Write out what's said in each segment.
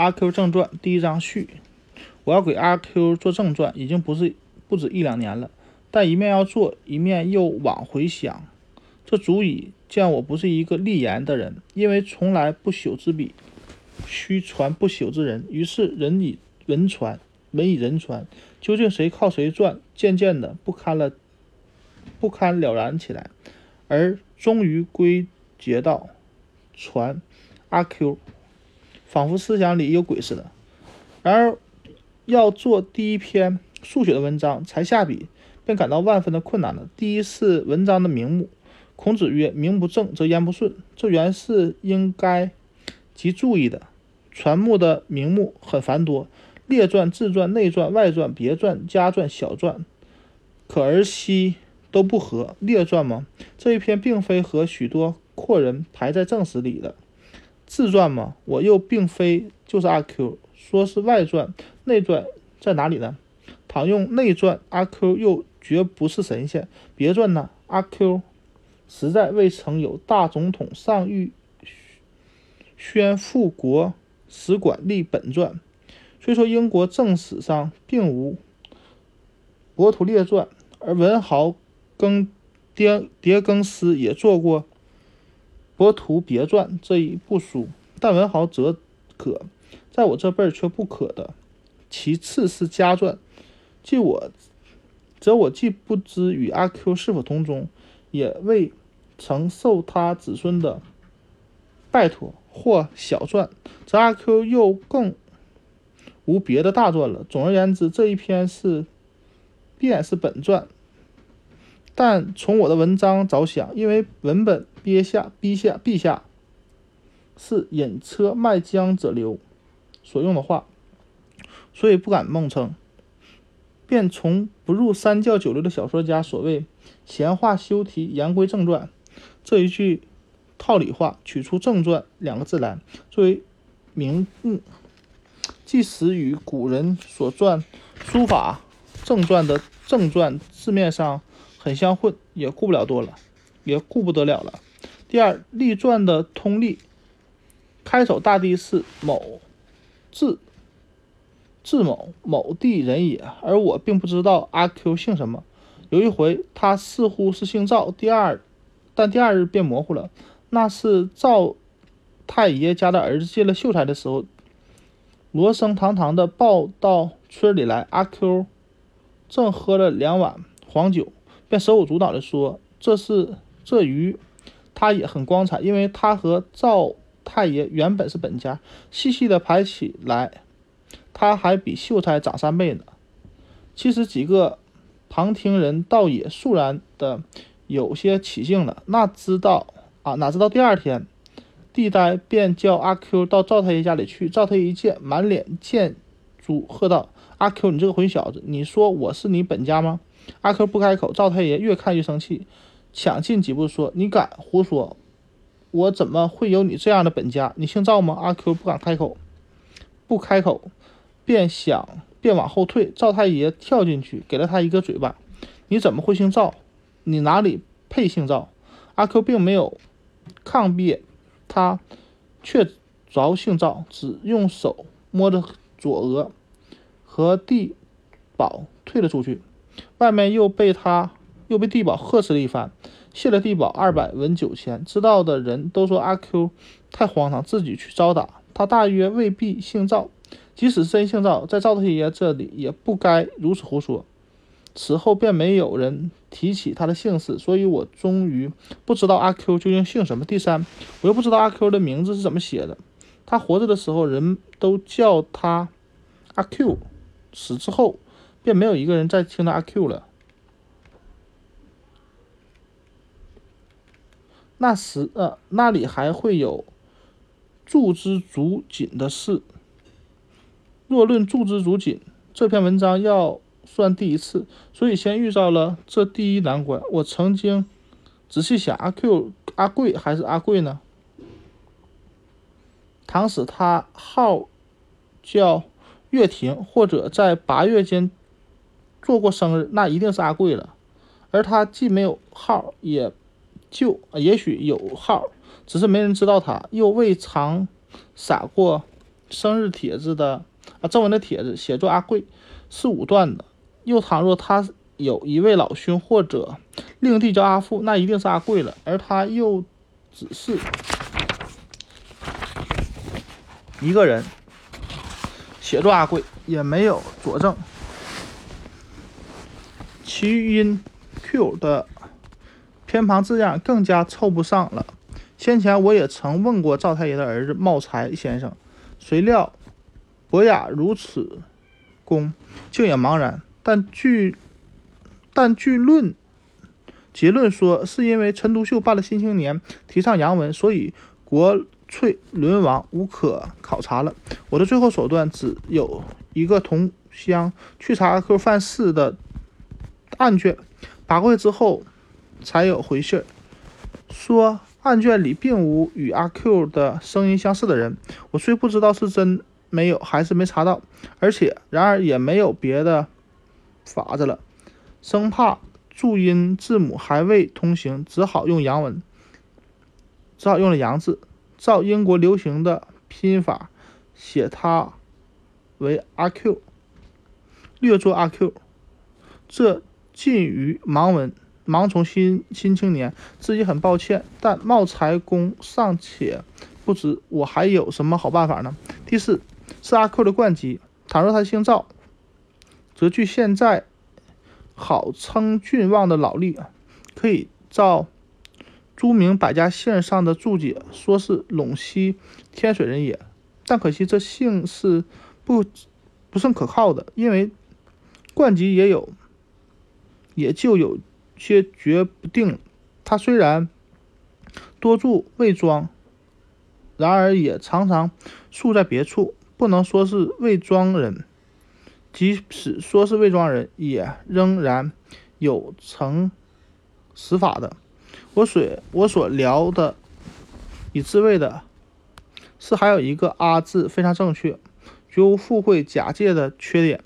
阿 Q 正传第一章序。我要给阿 Q 做正传，已经不是不止一两年了，但一面要做，一面又往回想，这足以见我不是一个立言的人，因为从来不朽之笔，须传不朽之人。于是人以文传，文以人传，究竟谁靠谁传？渐渐的不堪了，不堪了然起来，而终于归结到传阿 Q。仿佛思想里有鬼似的。然而，要做第一篇数学的文章，才下笔便感到万分的困难了。第一是文章的名目，孔子曰：“名不正则言不顺。”这原是应该极注意的。传目的名目很繁多，列传、自传、内传、外传、别传、家传、小传，可儿媳都不合。列传吗？这一篇并非和许多阔人排在正史里的。自传吗？我又并非就是阿 Q，说是外传、内传在哪里呢？倘用内传，阿 Q 又绝不是神仙。别传呢？阿 Q 实在未曾有大总统上谕宣复国使馆立本传。虽说英国正史上并无博图列传，而文豪更迭迭更斯也做过。《博图别传》这一部书，但文豪则可，在我这辈儿却不可的。其次是家传，即我，则我既不知与阿 Q 是否同宗，也未曾受他子孙的拜托；或小传，则阿 Q 又更无别的大传了。总而言之，这一篇是便是本传。但从我的文章着想，因为文本憋下、逼下、陛下是引车卖浆者流所用的话，所以不敢梦称，便从不入三教九流的小说家所谓“闲话休提，言归正传”这一句套理话，取出“正传”两个字来作为名目，即使与古人所传书法正传的正传字面上。很相混，也顾不了多了，也顾不得了了。第二，立传的通例，开首大抵是某字字某某地人也，而我并不知道阿 Q 姓什么。有一回，他似乎是姓赵，第二，但第二日变模糊了。那是赵太爷家的儿子进了秀才的时候，罗生堂堂的抱到村里来，阿 Q 正喝了两碗黄酒。便手舞足蹈地说：“这是这鱼，他也很光彩，因为他和赵太爷原本是本家。细细的排起来，他还比秀才长三倍呢。其实几个旁听人倒也肃然的有些起兴了。那知道啊？哪知道第二天，地呆便叫阿 Q 到赵太爷家里去。赵太爷一见，满脸见珠，喝道：‘阿 Q，你这个混小子，你说我是你本家吗？’”阿 Q 不开口，赵太爷越看越生气，抢进几步说：“你敢胡说！我怎么会有你这样的本家？你姓赵吗？”阿 Q 不敢开口，不开口，便想便往后退。赵太爷跳进去，给了他一个嘴巴：“你怎么会姓赵？你哪里配姓赵？”阿 Q 并没有抗辩，他确着姓赵，只用手摸着左额和地保退了出去。外面又被他又被地保呵斥了一番，谢了地保二百文酒钱。知道的人都说阿 Q 太荒唐，自己去招打。他大约未必姓赵，即使真姓赵，在赵太爷这里也不该如此胡说。此后便没有人提起他的姓氏，所以我终于不知道阿 Q 究竟姓什么。第三，我又不知道阿 Q 的名字是怎么写的。他活着的时候，人都叫他阿 Q，死之后。便没有一个人再听到阿 Q 了。那时，呃，那里还会有祝之足锦的事。若论祝之足锦，这篇文章要算第一次，所以先遇到了这第一难关。我曾经仔细想，阿 Q 阿贵还是阿贵呢？倘使他号叫月亭，或者在八月间。做过生日，那一定是阿贵了。而他既没有号，也就也许有号，只是没人知道他。又未尝撒过生日帖子的啊正文的帖子写作阿贵是武断的。又倘若他有一位老兄或者令弟叫阿富，那一定是阿贵了。而他又只是一个人写作阿贵，也没有佐证。其余因 Q 的偏旁字样更加凑不上了。先前我也曾问过赵太爷的儿子茂才先生，谁料博雅如此功，竟也茫然。但据但据论结论说，是因为陈独秀办了《新青年》，提倡洋文，所以国粹沦亡，无可考察了。我的最后手段只有一个同乡去查阿 Q 犯事的案卷，拔过去之后才有回信说案卷里并无与阿 Q 的声音相似的人。我虽不知道是真没有还是没查到，而且然而也没有别的。法子了，生怕注音字母还未通行，只好用洋文，只好用了洋字，照英国流行的拼音法写它为阿 Q，略作阿 Q。这近于盲文，盲从新新青年，自己很抱歉，但茂才公尚且不知，我还有什么好办法呢？第四是阿 Q 的冠籍，倘若他姓赵。则据现在好称郡望的老例，可以照朱明百家姓上的注解，说是陇西天水人也。但可惜这姓是不不甚可靠的，因为冠籍也有，也就有些决不定。他虽然多住魏庄，然而也常常宿在别处，不能说是魏庄人。即使说是魏庄人，也仍然有成死法的。我所我所聊的以自卫的是还有一个阿字非常正确，绝无附会假借的缺点，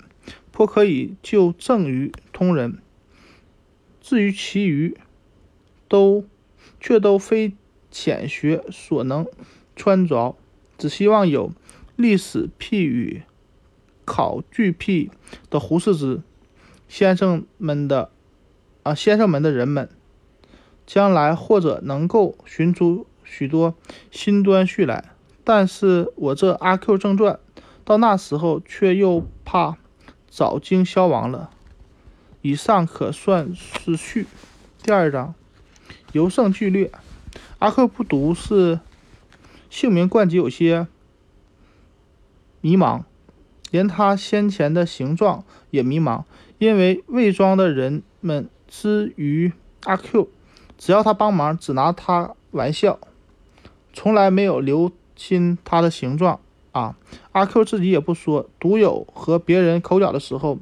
颇可以就正于通人。至于其余，都却都非浅学所能穿着，只希望有历史譬语。考据癖的胡适之先生们的啊，先生们的人们，将来或者能够寻出许多新端绪来。但是我这《阿 Q 正传》到那时候却又怕早经消亡了。以上可算是序。第二章由胜俱略。阿 Q 不读是姓名冠籍有些迷茫。连他先前的形状也迷茫，因为魏庄的人们之于阿 Q，只要他帮忙，只拿他玩笑，从来没有留心他的形状啊。阿 Q 自己也不说，独有和别人口角的时候，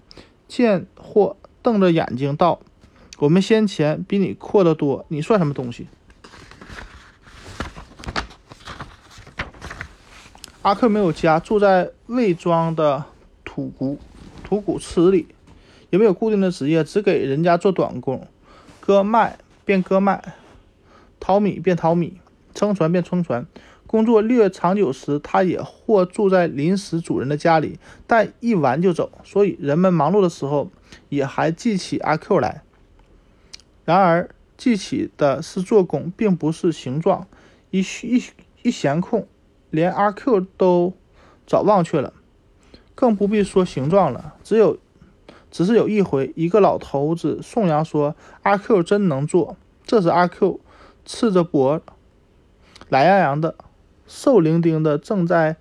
见或瞪着眼睛道：“我们先前比你阔得多，你算什么东西？”阿克没有家，住在魏庄的土谷土谷池里，也没有固定的职业，只给人家做短工，割麦便割麦，淘米便淘米，撑船便撑船。工作略长久时，他也或住在临时主人的家里，但一完就走。所以人们忙碌的时候，也还记起阿 Q 来。然而记起的是做工，并不是形状。一一一闲空。连阿 Q 都早忘却了，更不必说形状了。只有，只是有一回，一个老头子颂扬说阿 Q 真能做。这时阿 Q 赤着脖，懒洋洋的，瘦伶仃的，正在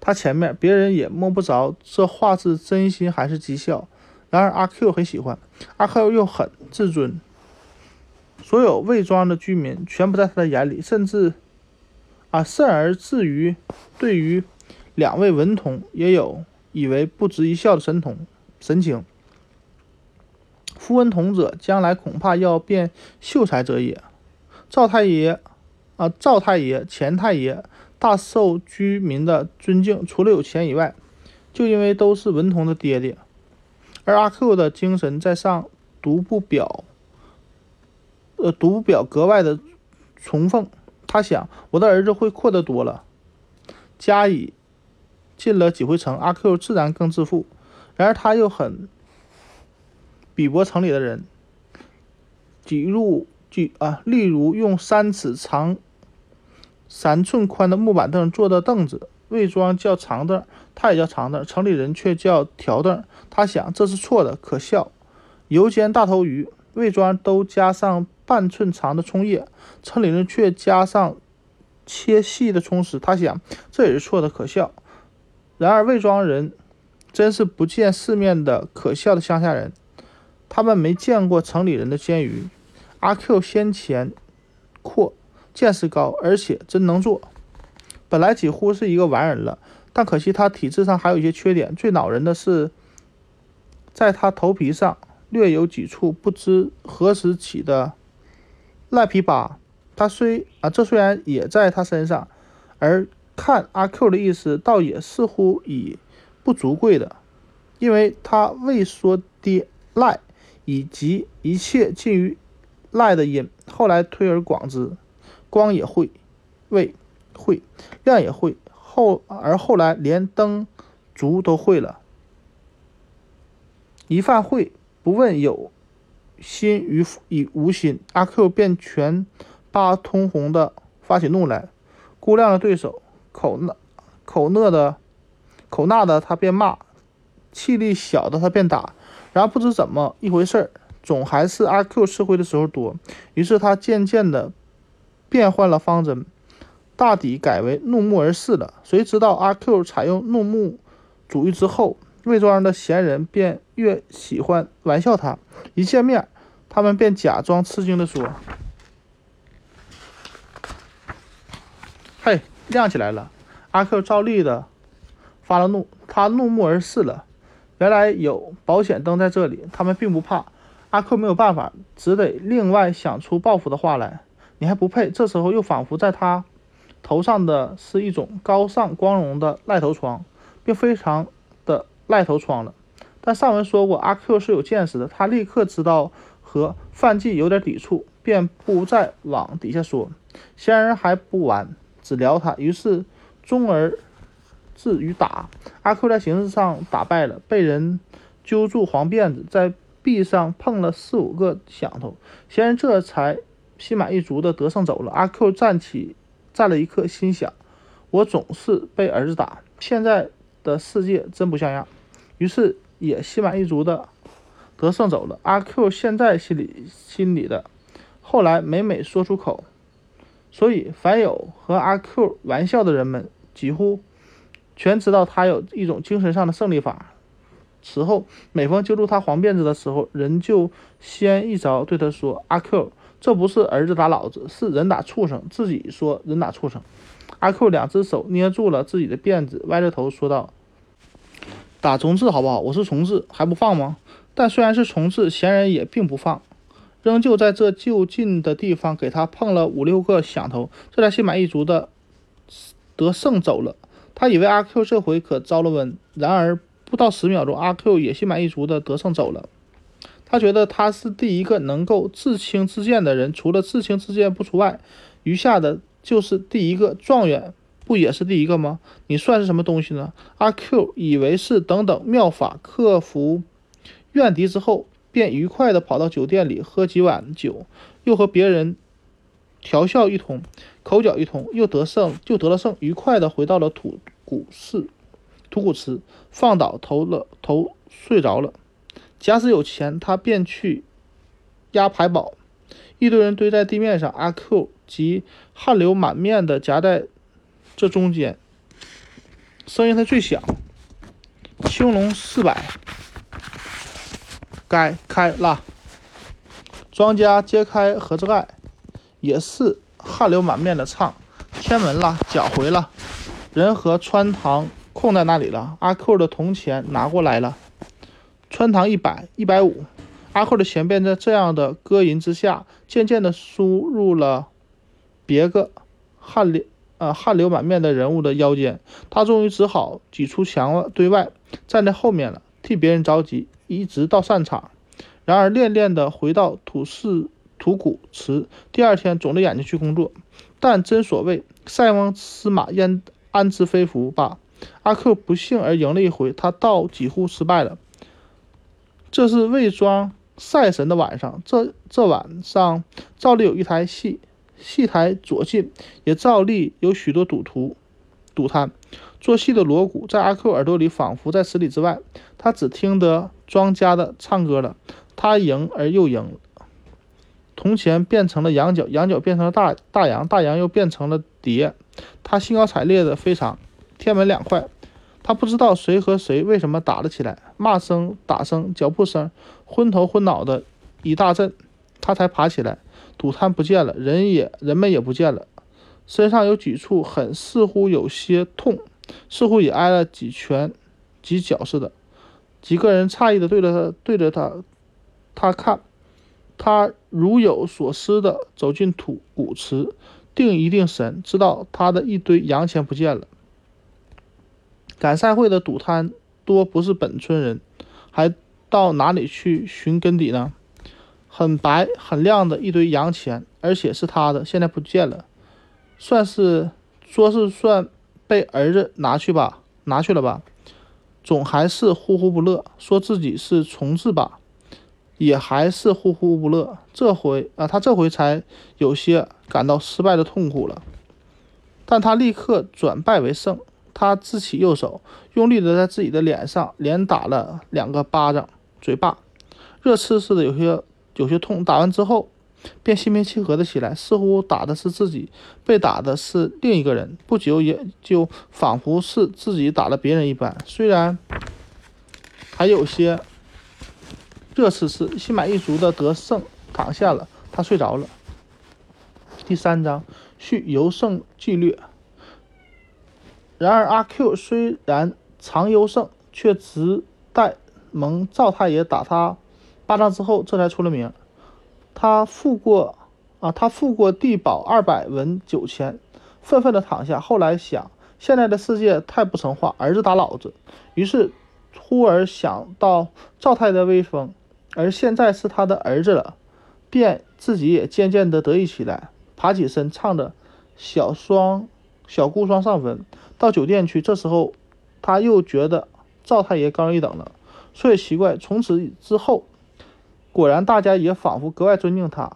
他前面，别人也摸不着这话是真心还是讥笑。然而阿 Q 很喜欢，阿 Q 又很自尊，所有魏庄的居民全不在他的眼里，甚至。啊，甚而至于对于两位文童，也有以为不值一笑的神童神情。夫文童者，将来恐怕要变秀才者也。赵太爷啊，赵太爷、钱太爷大受居民的尊敬，除了有钱以外，就因为都是文童的爹爹。而阿 Q 的精神在上，独不表，呃，独不表格外的崇奉。他想，我的儿子会阔得多了，加以进了几回城，阿 Q 自然更自负。然而他又很鄙薄城里的人，挤入挤啊，例如用三尺长、三寸宽的木板凳做的凳子，魏庄叫长凳，他也叫长凳，城里人却叫条凳。他想这是错的，可笑。油煎大头鱼，魏庄都加上半寸长的葱叶，城里人却加上切细的葱丝。他想这也是错的，可笑。然而魏庄人真是不见世面的可笑的乡下人，他们没见过城里人的煎鱼。阿 Q 先前阔，见识高，而且真能做，本来几乎是一个完人了。但可惜他体质上还有一些缺点，最恼人的是，在他头皮上。略有几处不知何时起的赖皮疤，他虽啊，这虽然也在他身上，而看阿 Q 的意思，倒也似乎已不足贵的，因为他未说的赖，以及一切近于赖的音，后来推而广之，光也会，未会，亮也会，后而后来连灯烛都会了，一犯会。不问有心与无心，阿 Q 便全扒通红的发起怒来。估量了对手，口讷口讷的口讷的他便骂，气力小的他便打。然后不知怎么一回事儿，总还是阿 Q 吃亏的时候多。于是他渐渐的变换了方针，大抵改为怒目而视了。谁知道阿 Q 采用怒目主义之后。魏庄的闲人便越喜欢玩笑他，一见面，他们便假装吃惊地说：“嘿，亮起来了！”阿 Q 照例的发了怒，他怒目而视了。原来有保险灯在这里，他们并不怕。阿 Q 没有办法，只得另外想出报复的话来。你还不配！这时候又仿佛在他头上的是一种高尚光荣的赖头疮，并非常的。赖头疮了，但上文说过阿 Q 是有见识的，他立刻知道和范进有点抵触，便不再往底下说。仙人还不完，只聊他，于是终而至于打阿 Q，在形式上打败了，被人揪住黄辫子，在壁上碰了四五个响头，仙人这才心满意足的得胜走了。阿 Q 站起，站了一刻，心想：我总是被儿子打，现在的世界真不像样。于是也心满意足的得胜走了。阿 Q 现在心里心里的，后来每每说出口，所以凡有和阿 Q 玩笑的人们，几乎全知道他有一种精神上的胜利法。此后每逢揪住他黄辫子的时候，人就先一招对他说：“阿 Q，这不是儿子打老子，是人打畜生。”自己说人打畜生。阿 Q 两只手捏住了自己的辫子，歪着头说道。打重置好不好？我是重置，还不放吗？但虽然是重置，闲人也并不放，仍旧在这就近的地方给他碰了五六个响头，这才心满意足的得胜走了。他以为阿 Q 这回可遭了瘟，然而不到十秒钟，阿 Q 也心满意足的得胜走了。他觉得他是第一个能够自轻自贱的人，除了自轻自贱不除外，余下的就是第一个状元。不也是第一个吗？你算是什么东西呢？阿 Q 以为是等等妙法克服怨敌之后，便愉快地跑到酒店里喝几碗酒，又和别人调笑一通，口角一通，又得胜，就得了胜，愉快地回到了土谷寺、土谷池，放倒头了头睡着了。假使有钱，他便去押牌宝。一堆人堆在地面上，阿 Q 及汗流满面的夹在。这中间，声音才最响。青龙四百，该开了。庄家揭开盒子盖，也是汗流满面的唱：天门了，脚回了。人和穿堂空在那里了。阿 Q 的铜钱拿过来了。穿堂一百，一百五。阿克的钱便在这样的歌吟之下，渐渐的输入了别个汗流。呃，汗流满面的人物的腰间，他终于只好挤出墙对外，站在后面了，替别人着急，一直到散场。然而，恋恋的回到土市土谷池，第二天肿着眼睛去工作。但真所谓塞翁失马焉安知非福吧？阿 Q 不幸而赢了一回，他倒几乎失败了。这是魏庄赛神的晚上，这这晚上照例有一台戏，戏台左近也照例有许多赌徒、赌摊。做戏的锣鼓在阿 Q 耳朵里仿佛在十里之外，他只听得庄家的唱歌了。他赢而又赢，铜钱变成了羊角，羊角变成了大大洋，大洋又变成了蝶。他兴高采烈的非常，天门两块。他不知道谁和谁为什么打了起来，骂声、打声、脚步声，昏头昏脑的一大阵，他才爬起来。赌摊不见了，人也人们也不见了，身上有几处很似乎有些痛。似乎也挨了几拳、几脚似的。几个人诧异的对着他，对着他，他看，他如有所思的走进土古祠，定一定神，知道他的一堆洋钱不见了。赶赛会的赌摊多不是本村人，还到哪里去寻根底呢？很白很亮的一堆洋钱，而且是他的，现在不见了，算是说是算。被儿子拿去吧，拿去了吧，总还是呼呼不乐，说自己是重置吧，也还是呼呼不乐。这回啊，他这回才有些感到失败的痛苦了。但他立刻转败为胜，他自起右手，用力的在自己的脸上连打了两个巴掌，嘴巴热刺似的，有些有些痛。打完之后。便心平气和的起来，似乎打的是自己，被打的是另一个人。不久，也就仿佛是自己打了别人一般。虽然还有些热刺刺，心满意足的得胜，躺下了。他睡着了。第三章续游胜纪略。然而阿 Q 虽然常优胜，却只待蒙赵太爷打他巴掌之后，这才出了名。他付过啊，他付过地保二百文酒钱，愤愤地躺下。后来想，现在的世界太不成话，儿子打老子。于是忽而想到赵太的威风，而现在是他的儿子了，便自己也渐渐地得意起来，爬起身，唱着“小双小孤双上坟”，到酒店去。这时候他又觉得赵太爷高人一等了，所以奇怪，从此之后。果然，大家也仿佛格外尊敬他。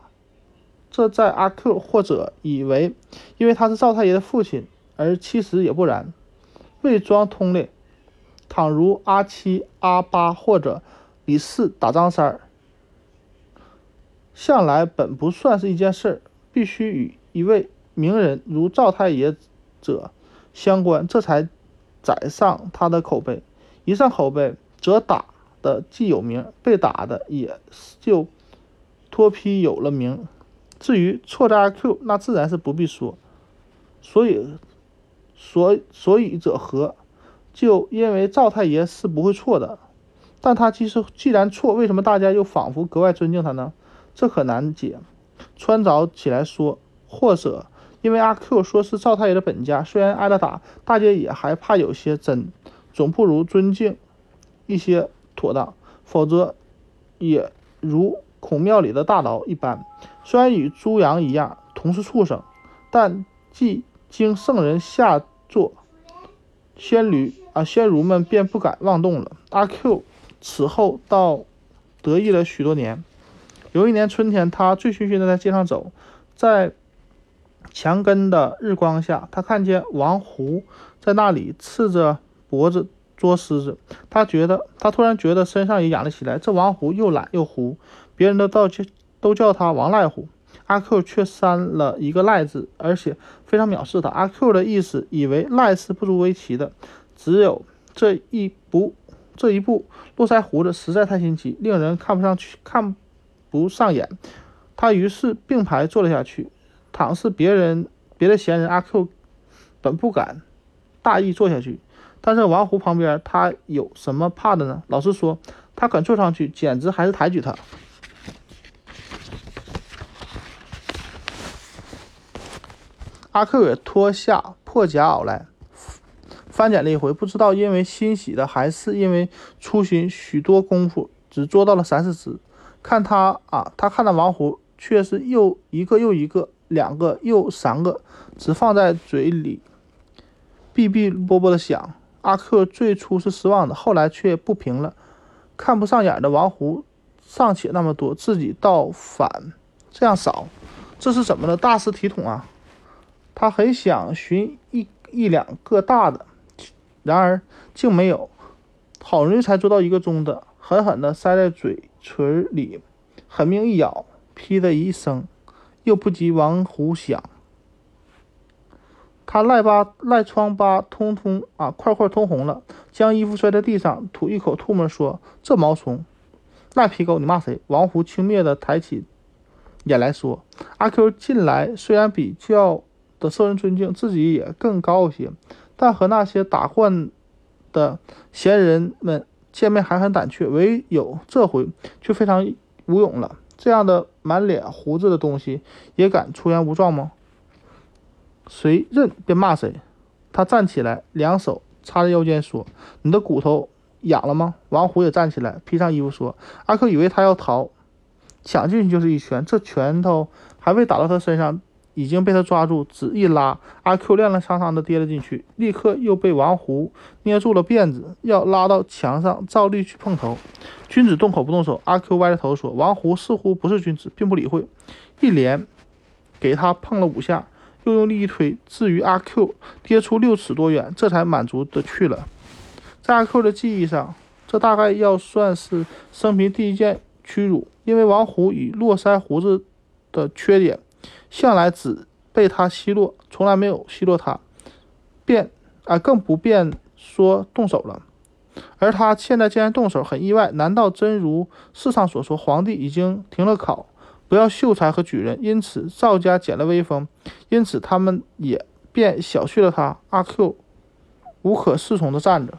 这在阿 Q 或者以为，因为他是赵太爷的父亲，而其实也不然。魏庄通烈，倘如阿七、阿八或者李四打张三儿，向来本不算是一件事儿，必须与一位名人如赵太爷者相关，这才载上他的口碑。一上口碑，则打。的既有名，被打的也就脱批有了名。至于错在阿 Q，那自然是不必说。所以，所所以者何？就因为赵太爷是不会错的。但他其实既然错，为什么大家又仿佛格外尊敬他呢？这可难解。穿着起来说，或者因为阿 Q 说是赵太爷的本家，虽然挨了打，大家也还怕有些真，总不如尊敬一些。妥当，否则也如孔庙里的大牢一般。虽然与猪羊一样同是畜生，但既经圣人下作，仙驴啊仙儒们便不敢妄动了。阿 Q 此后倒得意了许多年。有一年春天，他醉醺醺的在街上走，在墙根的日光下，他看见王胡在那里赤着脖子。捉狮子，他觉得，他突然觉得身上也痒了起来。这王胡又懒又胡，别人都叫都叫他王赖虎，阿 Q 却删了一个赖字，而且非常藐视他。阿 Q 的意思，以为赖是不足为奇的，只有这一步，这一步络腮胡子实在太新奇，令人看不上去，看不上眼。他于是并排坐了下去。倘是别人别的闲人，阿 Q 本不敢大意坐下去。但是王胡旁边，他有什么怕的呢？老实说，他肯坐上去，简直还是抬举他。阿 Q 也脱下破夹袄来，翻检了一回，不知道因为欣喜的，还是因为粗心，许多功夫只捉到了三四只。看他啊，他看到王胡却是又一个又一个，两个又三个，只放在嘴里，哔哔啵啵的响。阿 Q 最初是失望的，后来却不平了。看不上眼的王胡尚且那么多，自己倒反这样少，这是怎么的大失体统啊？他很想寻一一两个大的，然而竟没有，好容易才捉到一个中的，狠狠地塞在嘴唇里，狠命一咬，噼的一声，又不及王胡响。他赖疤赖疮疤通通啊，块块通红了，将衣服摔在地上，吐一口唾沫，说：“这毛虫，赖皮狗，你骂谁？”王胡轻蔑地抬起眼来说：“阿 Q 近来虽然比较的受人尊敬，自己也更高些，但和那些打惯的闲人们见面还很胆怯，唯有这回却非常无勇了。这样的满脸胡子的东西，也敢出言无状吗？”谁认便骂谁。他站起来，两手插在腰间，说：“你的骨头痒了吗？”王虎也站起来，披上衣服，说：“阿 Q 以为他要逃，抢进去就是一拳，这拳头还未打到他身上，已经被他抓住，只一拉，阿 Q 踉踉跄跄地跌了进去，立刻又被王胡捏住了辫子，要拉到墙上，照例去碰头。君子动口不动手。阿 Q 歪着头说：“王胡似乎不是君子，并不理会，一连给他碰了五下。”又用力一推，至于阿 Q 跌出六尺多远，这才满足的去了。在阿 Q 的记忆上，这大概要算是生平第一件屈辱，因为王虎与络腮胡子的缺点，向来只被他奚落，从来没有奚落他，便啊更不便说动手了。而他现在竟然动手，很意外。难道真如世上所说，皇帝已经停了考？不要秀才和举人，因此赵家减了威风，因此他们也便小觑了他。阿 Q 无可适从的站着，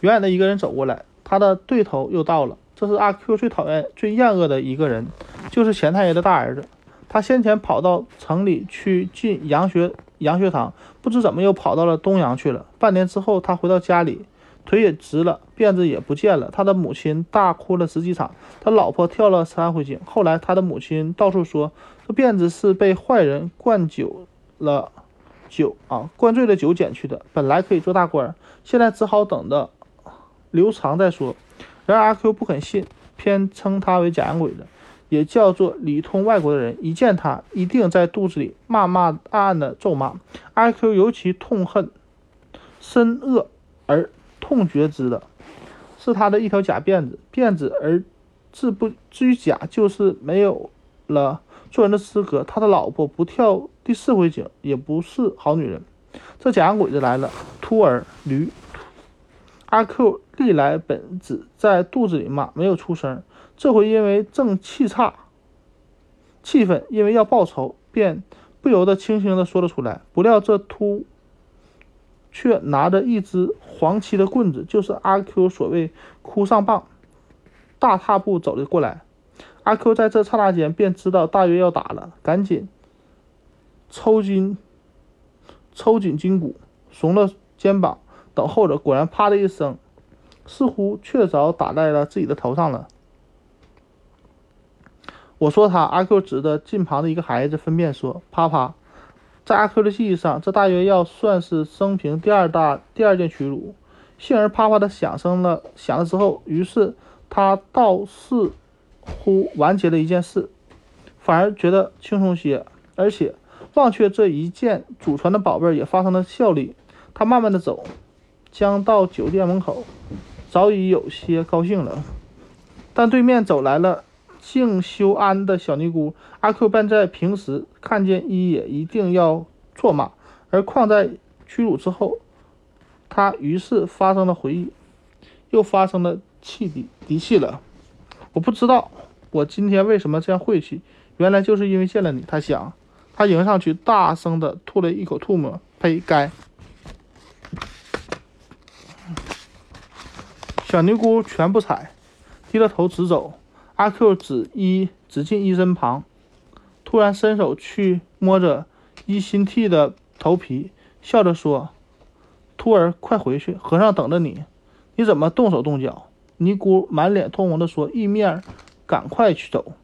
远远的一个人走过来，他的对头又到了。这是阿 Q 最讨厌、最厌恶的一个人，就是钱太爷的大儿子。他先前跑到城里去进洋学洋学堂，不知怎么又跑到了东洋去了。半年之后，他回到家里。腿也直了，辫子也不见了。他的母亲大哭了十几场，他老婆跳了三回井。后来他的母亲到处说，这辫子是被坏人灌酒了酒啊，灌醉了酒剪去的。本来可以做大官，现在只好等着留长再说。然而阿 Q 不肯信，偏称他为假洋鬼子，也叫做里通外国的人。一见他，一定在肚子里骂骂暗暗的咒骂。阿 Q 尤其痛恨，深恶而。痛绝之的是他的一条假辫子，辫子而至不至于假，就是没有了做人的资格。他的老婆不跳第四回井，也不是好女人。这假洋鬼子来了，秃儿驴。阿 Q 历来本只在肚子里骂，没有出声。这回因为正气差，气愤，因为要报仇，便不由得轻轻地说了出来。不料这秃。却拿着一只黄漆的棍子，就是阿 Q 所谓“哭丧棒”，大踏步走了过来。阿 Q 在这刹那间便知道大约要打了，赶紧抽筋、抽紧筋骨，耸了肩膀，等候着。果然，啪的一声，似乎确凿打在了自己的头上了。我说他，阿 Q 指着近旁的一个孩子分辨说：“啪啪。”在阿 Q 的记忆上，这大约要算是生平第二大第二件屈辱。幸而啪啪的响声了，响了之后，于是他倒似乎完结了一件事，反而觉得轻松些，而且忘却这一件祖传的宝贝也发生了效力。他慢慢的走，将到酒店门口，早已有些高兴了。但对面走来了。静修安的小尼姑阿 Q 便在平时看见一也一定要唾骂，而况在屈辱之后，他于是发生了回忆，又发生了气敌敌气了。我不知道我今天为什么这样晦气，原来就是因为见了你。他想，他迎上去，大声的吐了一口唾沫，呸！该小尼姑全不睬，低着头直走。阿 Q 指一指进一身旁，突然伸手去摸着一心替的头皮，笑着说：“徒儿，快回去，和尚等着你。你怎么动手动脚？”尼姑满脸通红的说：“一面赶快去走。”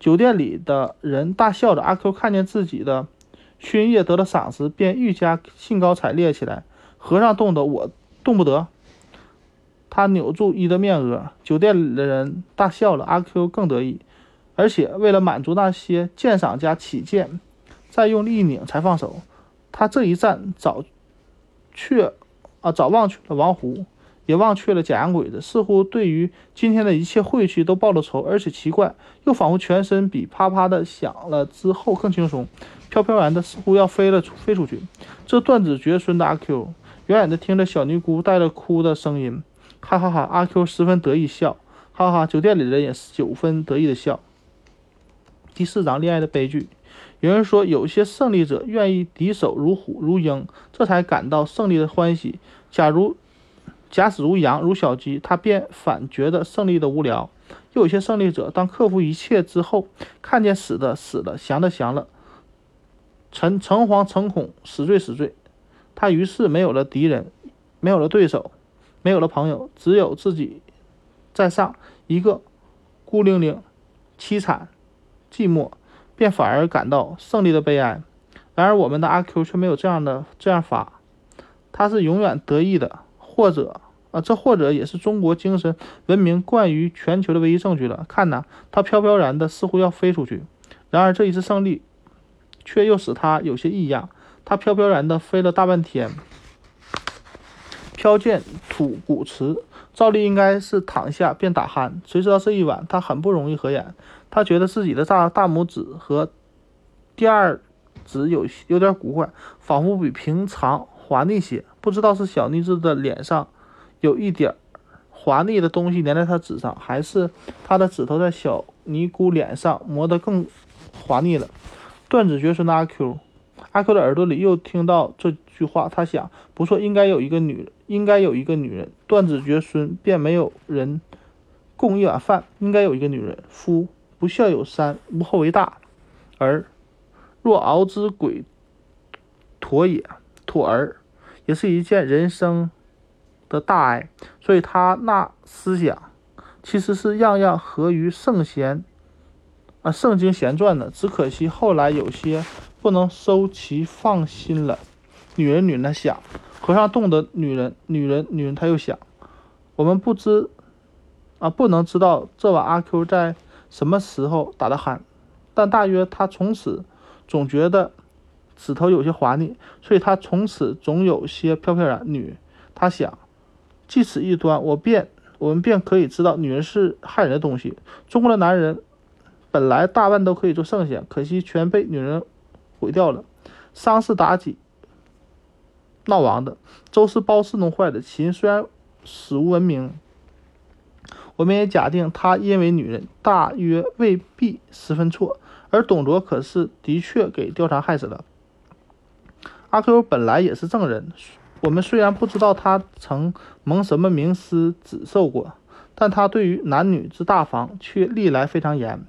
酒店里的人大笑着。阿 Q 看见自己的熏叶得了赏识，便愈加兴高采烈起来。和尚动的，我动不得。他扭住伊的面额，酒店里的人大笑了。阿 Q 更得意，而且为了满足那些鉴赏家起见，再用力一拧才放手。他这一站早却啊早忘却了王胡，也忘却了假洋鬼子，似乎对于今天的一切晦气都报了仇。而且奇怪，又仿佛全身比啪啪的响了之后更轻松，飘飘然的，似乎要飞了飞出去。这断子绝孙的阿 Q，远远的听着小尼姑带着哭的声音。哈哈哈！阿 Q 十分得意笑，哈哈！酒店里的人也是九分得意的笑。第四章恋爱的悲剧。有人说，有些胜利者愿意敌手如虎如鹰，这才感到胜利的欢喜。假如假使如羊如小鸡，他便反觉得胜利的无聊。又有些胜利者，当克服一切之后，看见死的死了，降的降了，诚诚惶诚恐，死罪死罪，他于是没有了敌人，没有了对手。没有了朋友，只有自己在上，一个孤零零、凄惨、寂寞，便反而感到胜利的悲哀。然而，我们的阿 Q 却没有这样的这样法，他是永远得意的，或者啊，这或者也是中国精神文明冠于全球的唯一证据了。看呐，他飘飘然的，似乎要飞出去。然而，这一次胜利却又使他有些异样。他飘飘然的飞了大半天。飘见土谷池，照例应该是躺下便打鼾，谁知道这一晚他很不容易合眼。他觉得自己的大大拇指和第二指有有点古怪，仿佛比平常滑腻些。不知道是小妮子的脸上有一点滑腻的东西粘在他指上，还是他的指头在小尼姑脸上磨得更滑腻了。断指绝孙的阿 Q，阿 Q 的耳朵里又听到这句话，他想：不错，应该有一个女人。应该有一个女人，断子绝孙，便没有人供一碗饭。应该有一个女人，夫不孝有三，无后为大。儿若熬之鬼妥也，妥儿也是一件人生的大爱。所以他那思想其实是样样合于圣贤啊圣经闲传的，只可惜后来有些不能收其放心了。女人，女人她想。和尚动的女人，女人，女人，她又想，我们不知啊，不能知道这晚阿 Q 在什么时候打的鼾，但大约他从此总觉得指头有些滑腻，所以他从此总有些飘飘然。女，他想，即此一端，我便我们便可以知道，女人是害人的东西。中国的男人本来大半都可以做圣贤，可惜全被女人毁掉了。丧事妲己。闹亡的周氏包氏弄坏的秦虽然史无闻名，我们也假定他因为女人，大约未必十分错。而董卓可是的确给貂蝉害死了。阿 Q 本来也是正人，我们虽然不知道他曾蒙什么名师指授过，但他对于男女之大防却历来非常严，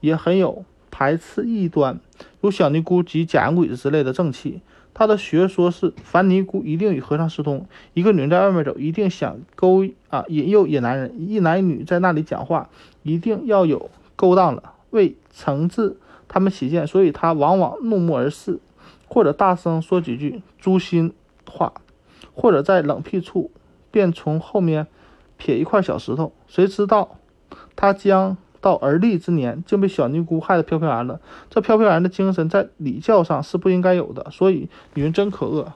也很有排斥异端，如小尼姑及假洋鬼子之类的正气。他的学说是：凡尼姑一定与和尚私通，一个女人在外面走，一定想勾啊引诱野男人；一男一女在那里讲话，一定要有勾当了。为惩治他们起见，所以他往往怒目而视，或者大声说几句诛心话，或者在冷僻处便从后面撇一块小石头。谁知道他将？到而立之年，竟被小尼姑害得飘飘然了。这飘飘然的精神，在礼教上是不应该有的。所以，女人真可恶。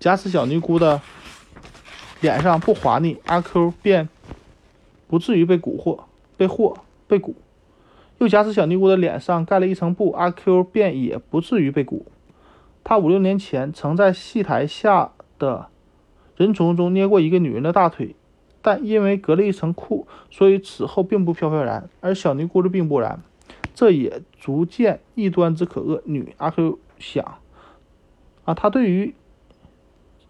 假使小尼姑的脸上不滑腻，阿 Q 便不至于被蛊惑、被惑、被蛊；又假使小尼姑的脸上盖了一层布，阿 Q 便也不至于被蛊。他五六年前曾在戏台下的人丛中捏过一个女人的大腿。但因为隔了一层裤，所以此后并不飘飘然。而小尼姑的并不然，这也足见异端之可恶。女阿 Q 想，啊，他对于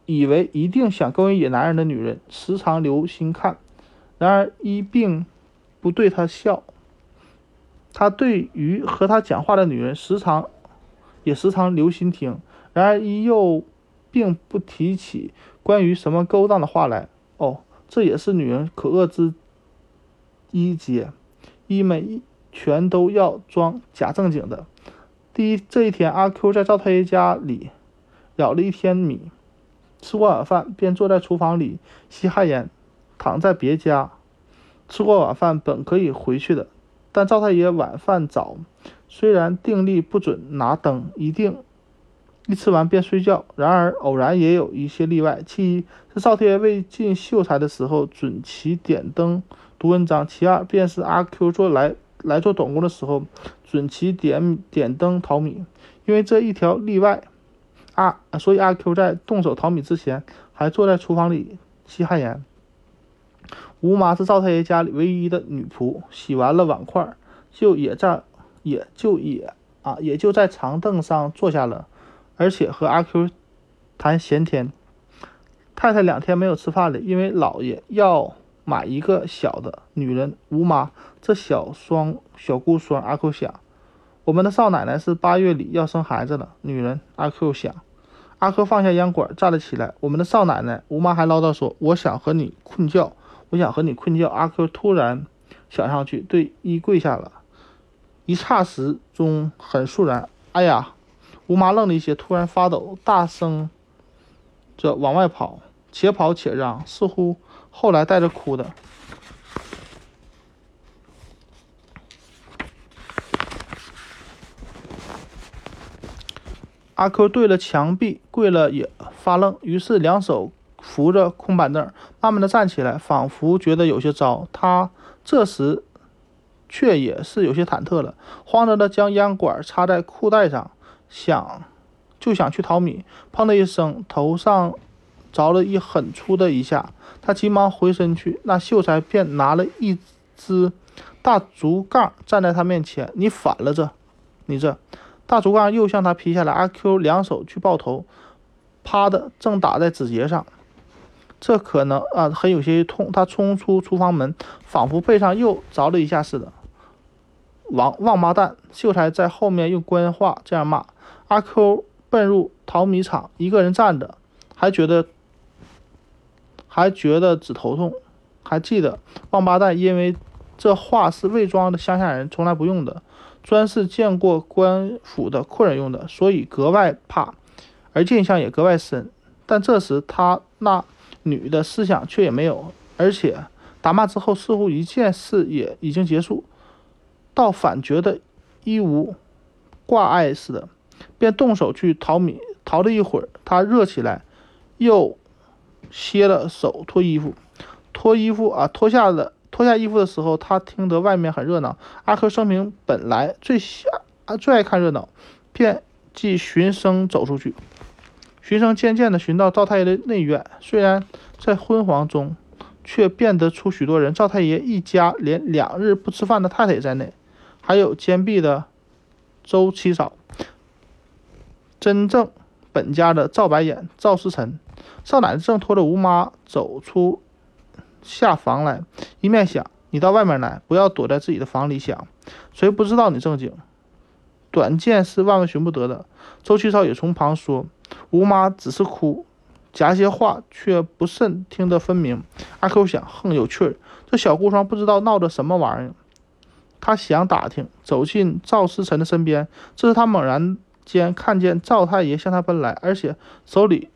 以为一定想勾引野男人的女人，时常留心看；然而一并不对她笑。他对于和他讲话的女人，时常也时常留心听；然而一又并不提起关于什么勾当的话来。哦。这也是女人可恶之一节，一们全都要装假正经的，第一这一天，阿 Q 在赵太爷家里舀了一天米，吃过晚饭便坐在厨房里吸旱烟。躺在别家。吃过晚饭，本可以回去的，但赵太爷晚饭早，虽然定例不准拿灯，一定一吃完便睡觉。然而偶然也有一些例外，其一是赵太爷未进秀才的时候准其点灯读文章；其二便是阿 Q 做来来做短工的时候准其点点灯淘米。因为这一条例外，阿所以阿 Q 在动手淘米之前，还坐在厨房里吸旱烟。吴妈是赵太爷家里唯一的女仆，洗完了碗筷，就也在，也就也啊，也就在长凳上坐下了，而且和阿 Q 谈闲天。太太两天没有吃饭了，因为老爷要买一个小的。女人吴妈这小双小姑孙，阿 Q 想，我们的少奶奶是八月里要生孩子了。女人阿 Q 想，阿 Q 放下烟管，站了起来。我们的少奶奶吴妈还唠叨说，我想和你困觉。我想和你困觉。阿 Q 突然想上去，对衣跪下了，一霎时中很肃然。哎呀！吴妈愣了一些，突然发抖，大声着往外跑，且跑且嚷，似乎后来带着哭的。阿 Q 对了墙壁跪了也发愣，于是两手。扶着空板凳，慢慢的站起来，仿佛觉得有些糟。他这时却也是有些忐忑了，慌张的将烟管插在裤带上，想就想去淘米。砰的一声，头上着了一很粗的一下，他急忙回身去，那秀才便拿了一支大竹杠站在他面前：“你反了这，你这大竹杠又向他劈下来。”阿 Q 两手去抱头，啪的正打在指节上。这可能啊，很有些痛。他冲出厨房门，仿佛背上又着了一下似的。王王八蛋！秀才在后面用官话这样骂。阿 Q 奔入淘米场，一个人站着，还觉得还觉得只头痛。还记得王八蛋，因为这话是魏庄的乡下人从来不用的，专是见过官府的客人用的，所以格外怕，而印象也格外深。但这时他那。女的思想却也没有，而且打骂之后，似乎一件事也已经结束，倒反觉得一无挂碍似的，便动手去淘米。淘了一会儿，他热起来，又歇了手脱衣服。脱衣服啊，脱下了脱下衣服的时候，他听得外面很热闹。阿克生平本来最喜啊最爱看热闹，便即循声走出去。寻声渐渐地寻到赵太爷的内院，虽然在昏黄中，却辨得出许多人。赵太爷一家连两日不吃饭的太太也在内，还有坚壁的周七嫂，真正本家的赵白眼、赵思辰。少奶奶正拖着吴妈走出下房来，一面想：“你到外面来，不要躲在自己的房里想，谁不知道你正经？短见是万万寻不得的。”周七嫂也从旁说。吴妈只是哭，夹些话却不甚听得分明。阿 Q 想，哼，有趣儿，这小姑娘不知道闹着什么玩意儿。他想打听，走进赵思辰的身边。这时他猛然间看见赵太爷向他奔来，而且手里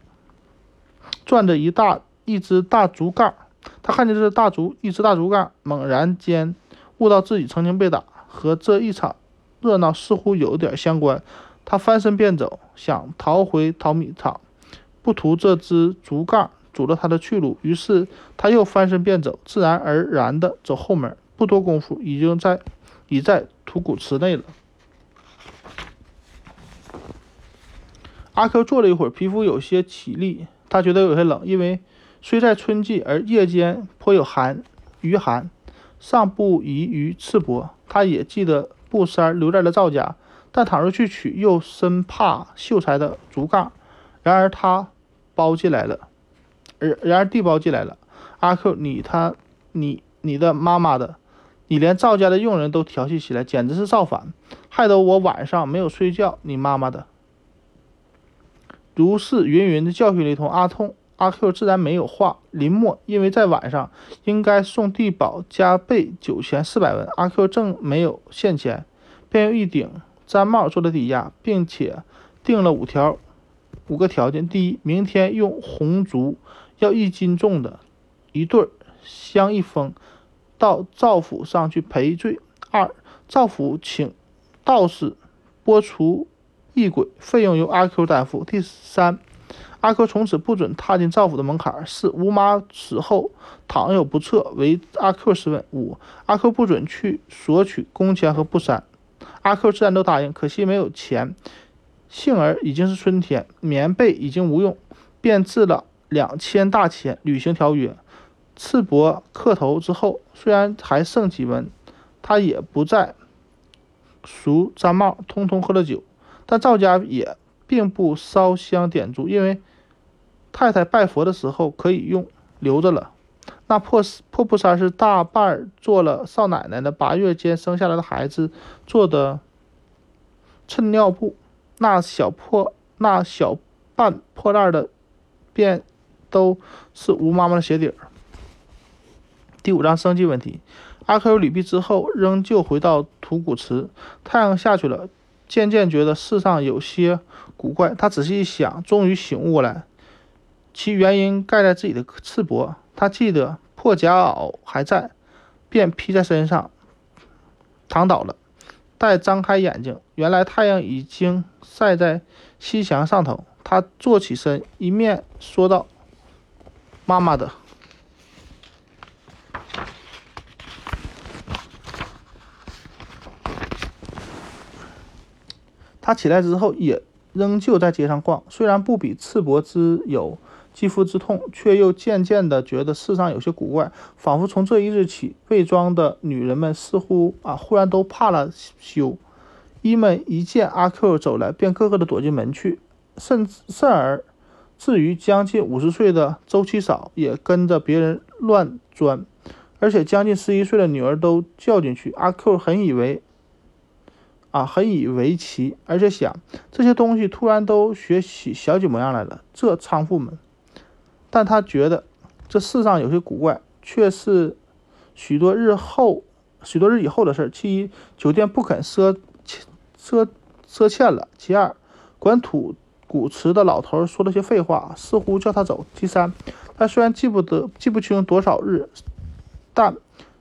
攥着一大一只大竹竿。他看见这大竹，一只大竹竿，猛然间悟到自己曾经被打，和这一场热闹似乎有点相关。他翻身便走，想逃回淘米场，不图这只竹杠阻了他的去路。于是他又翻身便走，自然而然地走后门。不多功夫，已经在已在土谷池内了。阿 Q 坐了一会儿，皮肤有些起立，他觉得有些冷，因为虽在春季，而夜间颇有寒余寒，尚不宜于赤膊。他也记得布衫留在了赵家。但倘若去取，又生怕秀才的竹杠。然而他包进来了，而然而地包进来了。阿 Q，你他你你的妈妈的，你连赵家的佣人都调戏起来，简直是造反，害得我晚上没有睡觉。你妈妈的，如是云云的教训了一通。阿通阿 Q 自然没有话。临末，因为在晚上应该送地保加倍酒钱四百文，阿 Q 正没有现钱，便用一顶。毡帽做了抵押，并且定了五条五个条件：第一，明天用红烛要一斤重的一对香一封到赵府上去赔罪；二，赵府请道士拨除异鬼，费用由阿 Q 担负；第三。阿 Q 从此不准踏进赵府的门槛。四吴妈死后，倘有不测，为阿 Q 试问。五阿 Q 不准去索取工钱和布衫。阿 Q 自然都答应，可惜没有钱。幸而已经是春天，棉被已经无用，便制了两千大钱履行条约。赤膊磕头之后，虽然还剩几文，他也不再赎毡帽，通通喝了酒。但赵家也并不烧香点烛，因为。太太拜佛的时候可以用，留着了。那破破布衫是大半做了少奶奶的八月间生下来的孩子做的衬尿布，那小破那小半破烂的，便都是吴妈妈的鞋底儿。第五章生计问题。阿 Q 礼毕之后，仍旧回到土谷池。太阳下去了，渐渐觉得世上有些古怪。他仔细一想，终于醒悟过来。其原因盖在自己的赤膊，他记得破夹袄还在，便披在身上，躺倒了。待张开眼睛，原来太阳已经晒在西墙上头。他坐起身，一面说道：“妈妈的。”他起来之后，也仍旧在街上逛，虽然不比赤膊之有。肌肤之痛，却又渐渐的觉得世上有些古怪，仿佛从这一日起，魏庄的女人们似乎啊，忽然都怕了羞。一们一见阿 Q 走来，便个个的躲进门去，甚甚而至于将近五十岁的周七嫂也跟着别人乱钻，而且将近十一岁的女儿都叫进去。阿 Q 很以为啊，很以为奇，而且想这些东西突然都学起小姐模样来了，这娼妇们。但他觉得这世上有些古怪，却是许多日后、许多日以后的事儿。其一，酒店不肯赊赊赊欠了；其二，管土古池的老头说了些废话，似乎叫他走；其三，他虽然记不得、记不清多少日，但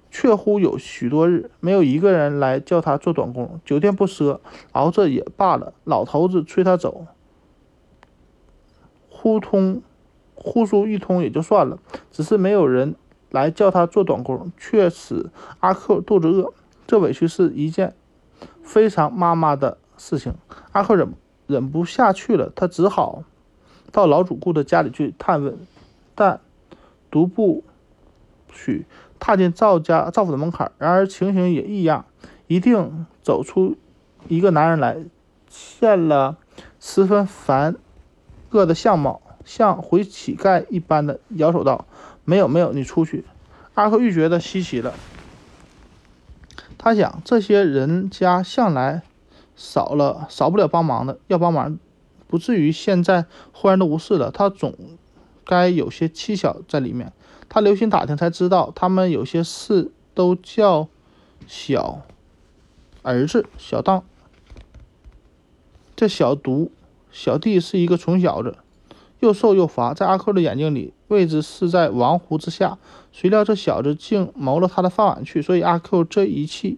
确乎有许多日没有一个人来叫他做短工。酒店不赊，熬着也罢了。老头子催他走，呼通。呼书一通也就算了，只是没有人来叫他做短工，却使阿克肚子饿。这委屈是一件非常妈妈的事情。阿克忍忍不下去了，他只好到老主顾的家里去探问，但独不许踏进赵家赵府的门槛。然而情形也异样，一定走出一个男人来，现了十分烦恶的相貌。像回乞丐一般的摇手道：“没有，没有，你出去。”阿克愈觉得稀奇了。他想，这些人家向来少了少不了帮忙的，要帮忙，不至于现在忽然都无事了。他总该有些蹊跷在里面。他留心打听，才知道他们有些事都叫小儿子小当。这小毒小弟是一个穷小子。又瘦又乏，在阿 Q 的眼睛里，位置是在王胡之下。谁料这小子竟谋了他的饭碗去，所以阿 Q 这一气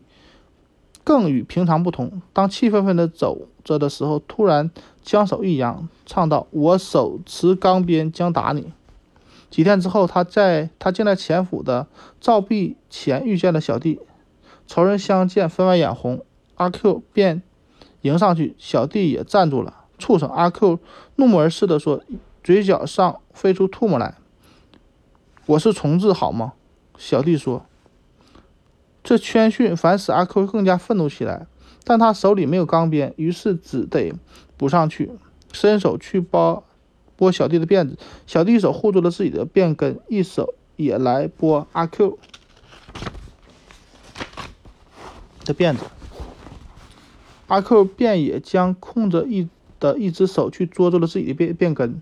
更与平常不同。当气愤愤地走着的时候，突然将手一扬，唱道：“我手持钢鞭将打你。”几天之后，他在他竟在前府的照壁前遇见了小弟，仇人相见分外眼红。阿 Q 便迎上去，小弟也站住了。畜生！阿 Q 怒目而视的说。嘴角上飞出唾沫来。我是虫子好吗？小弟说。这谦逊反使阿 Q 更加愤怒起来，但他手里没有钢鞭，于是只得补上去，伸手去包拨小弟的辫子。小弟一手护住了自己的辫根，一手也来拨阿 Q 的辫子。阿 Q 便也将空着一的一只手去捉住了自己的辫辫根。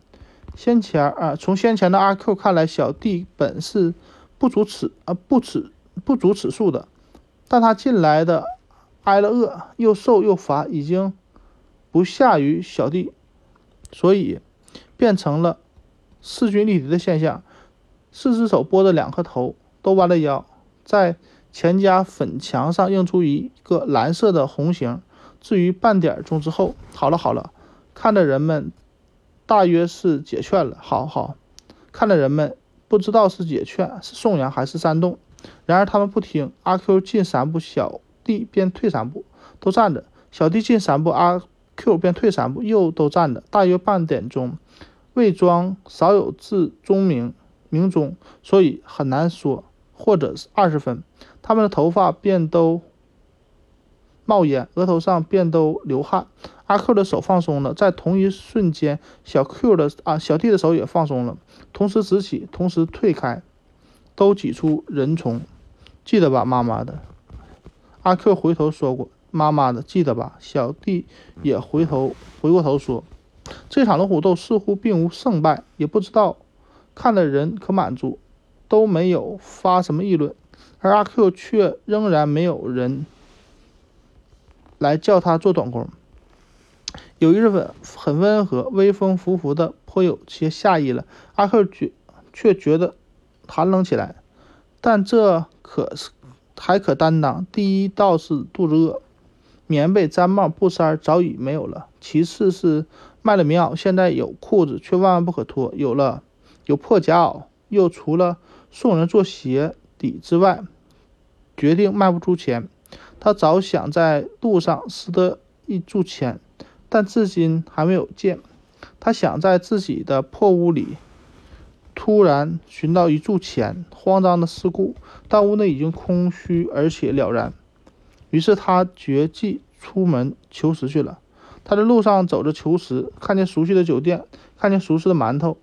先前啊，从先前的阿 Q 看来，小弟本是不足此啊不此不足此数的，但他近来的挨了饿，又瘦又乏，已经不下于小弟，所以变成了势均力敌的现象。四只手拨着两颗头，都弯了腰，在钱家粉墙上映出一个蓝色的红形。至于半点钟之后，好了好了，看的人们大约是解劝了。好好看的人们不知道是解劝、是颂扬还是煽动。然而他们不听。阿 Q 进三步，小弟便退三步，都站着。小弟进三步，阿 Q 便退三步，又都站着。大约半点钟，魏庄少有字钟鸣鸣钟，所以很难说，或者是二十分，他们的头发便都。冒烟，额头上便都流汗。阿 Q 的手放松了，在同一瞬间，小 Q 的啊小弟的手也放松了，同时直起，同时退开，都挤出人丛。记得吧，妈妈的。阿 Q 回头说过：“妈妈的，记得吧。”小弟也回头回过头说：“这场龙虎斗似乎并无胜败，也不知道看的人可满足，都没有发什么议论，而阿 Q 却仍然没有人。”来叫他做短工。有一日很很温和，微风拂拂的，颇有些夏意了。阿 Q 觉却觉得寒冷起来，但这可是还可担当。第一倒是肚子饿，棉被、毡帽、布衫早已没有了；其次是卖了棉袄，现在有裤子却万万不可脱；有了有破夹袄，又除了送人做鞋底之外，决定卖不出钱。他早想在路上拾得一注钱，但至今还没有见。他想在自己的破屋里突然寻到一注钱，慌张的四顾，但屋内已经空虚而且了然。于是他决计出门求食去了。他在路上走着求食，看见熟悉的酒店，看见熟悉的馒头，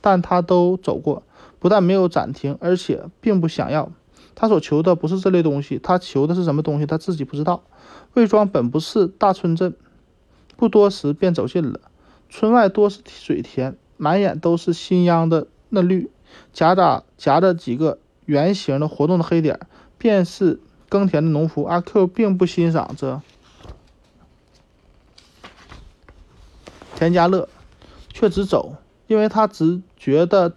但他都走过，不但没有暂停，而且并不想要。他所求的不是这类东西，他求的是什么东西，他自己不知道。魏庄本不是大村镇，不多时便走近了。村外多是水田，满眼都是新秧的嫩绿，夹杂夹着几个圆形的活动的黑点，便是耕田的农夫。阿 Q 并不欣赏这田家乐，却只走，因为他只觉得。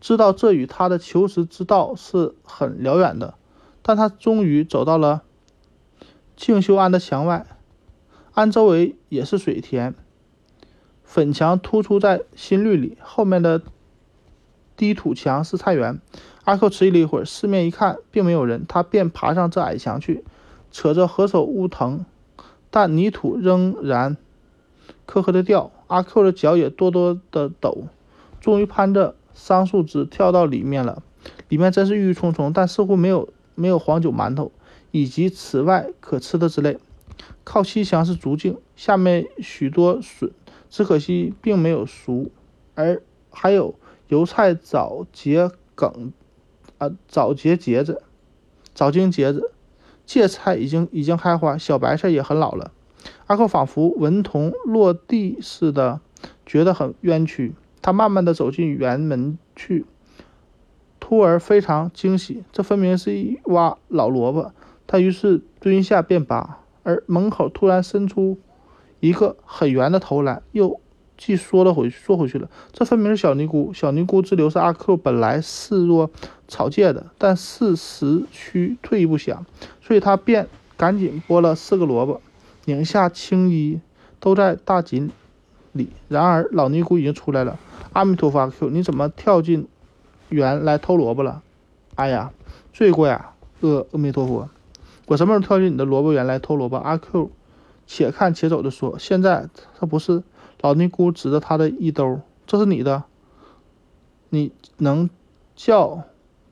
知道这与他的求实之道是很遥远的，但他终于走到了静修庵的墙外。庵周围也是水田，粉墙突出在新绿里，后面的低土墙是菜园。阿克迟疑了一会儿，四面一看，并没有人，他便爬上这矮墙去，扯着何首乌藤，但泥土仍然颗颗的掉。阿 Q 的脚也多多的抖，终于攀着。桑树枝跳到里面了，里面真是郁郁葱葱，但似乎没有没有黄酒馒头以及此外可吃的之类。靠西墙是竹径，下面许多笋，只可惜并没有熟，而还有油菜早结梗，啊早结节子，早经节子，芥菜已经已经开花，小白菜也很老了。阿克仿佛文童落地似的，觉得很冤屈。他慢慢的走进园门去，突而非常惊喜，这分明是一挖老萝卜。他于是蹲下便拔，而门口突然伸出一个很圆的头来，又既缩了回去，缩回去了。这分明是小尼姑。小尼姑之流是阿 Q 本来视若草芥的，但事实需退一步想，所以他便赶紧剥了四个萝卜，拧下青衣，都在大锦里。然而老尼姑已经出来了。阿弥陀佛，阿 Q，你怎么跳进园来偷萝卜了？哎呀，罪过呀！阿阿弥陀佛，我什么时候跳进你的萝卜园来偷萝卜？阿 Q，且看且走的说，现在他不是老尼姑指着他的衣兜，这是你的，你能叫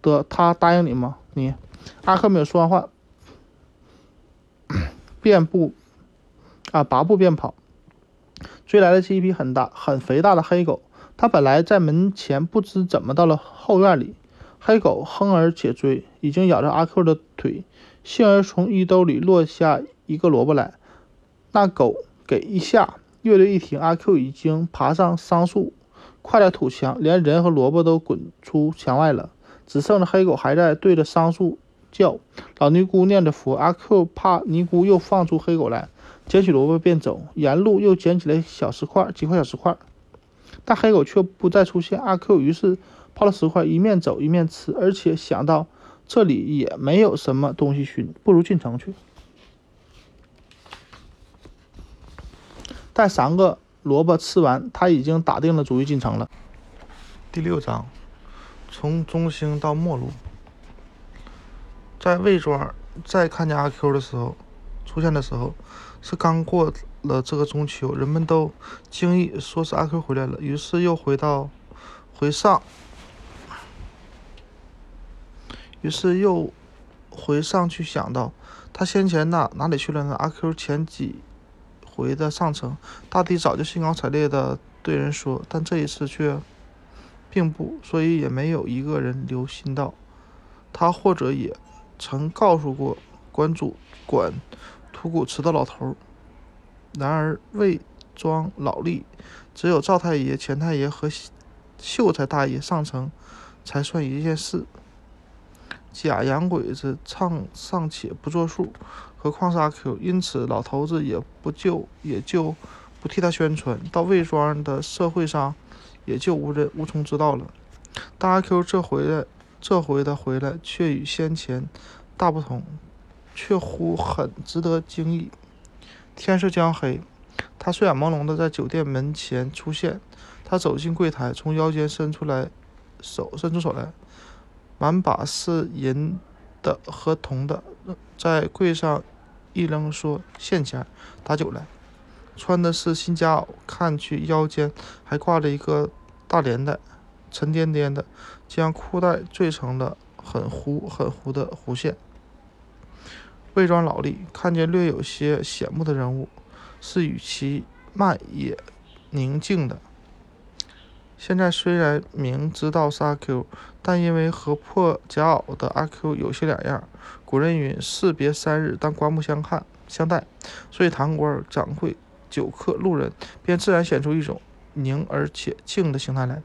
得他答应你吗？你阿 Q 没有说完话，便步啊拔步便跑，追来的是一匹很大很肥大的黑狗。他本来在门前，不知怎么到了后院里。黑狗哼而且追，已经咬着阿 Q 的腿，幸而从衣兜里落下一个萝卜来。那狗给一下，乐队一停，阿 Q 已经爬上桑树，跨了土墙，连人和萝卜都滚出墙外了。只剩着黑狗还在对着桑树叫。老尼姑念着佛，阿 Q 怕尼姑又放出黑狗来，捡起萝卜便走。沿路又捡起来小石块，几块小石块，但黑狗却不再出现。阿 Q 于是抛了石块，一面走一面吃，而且想到这里也没有什么东西寻，不如进城去。带三个萝卜吃完，他已经打定了主意进城了。第六章，从中兴到末路。在魏庄再看见阿 Q 的时候，出现的时候是刚过了这个中秋，人们都惊异，说是阿 Q 回来了。于是又回到回上，于是又回上去想到，他先前哪哪里去了呢？阿 Q 前几回的上城，大帝早就兴高采烈的对人说，但这一次却并不，所以也没有一个人留心到他，或者也。曾告诉过关主管土谷祠的老头然而魏庄老吏只有赵太爷、钱太爷和秀才大爷上城，才算一件事。假洋鬼子唱尚且不作数，何况是阿 Q？因此老头子也不就也就不替他宣传。到魏庄的社会上，也就无人无从知道了。但阿 Q 这回来。这回的回来却与先前大不同，却乎很值得惊异。天色将黑，他睡眼朦胧的在酒店门前出现。他走进柜台，从腰间伸出来手，伸出手来，满把是银的和铜的，在柜上一扔，说：“现钱，打酒来。”穿的是新夹袄，看去腰间还挂着一个大连带。沉甸甸的，将裤带缀成了很糊很糊的弧线。魏庄老吏看见略有些显目的人物，是与其慢也宁静的。现在虽然明知道是阿 Q，但因为和破夹袄的阿 Q 有些两样，古人云士别三日，但刮目相看相待，所以堂官、掌柜、酒客、路人便自然显出一种宁而且静的形态来。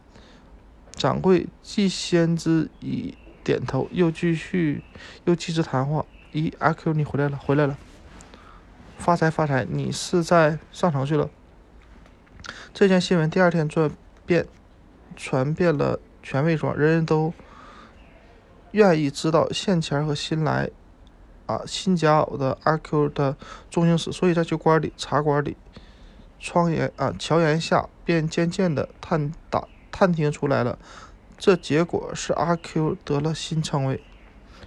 掌柜既先之以点头，又继续又继之谈话。咦，阿 Q，你回来了，回来了！发财发财！你是在上城去了？这件新闻第二天转遍，传遍了全魏庄，人人都愿意知道现钱和新来啊新夹袄的阿 Q 的中行史，所以在酒馆里、茶馆里、窗沿啊桥檐下，便渐渐的探打。探听出来了，这结果是阿 Q 得了新称谓。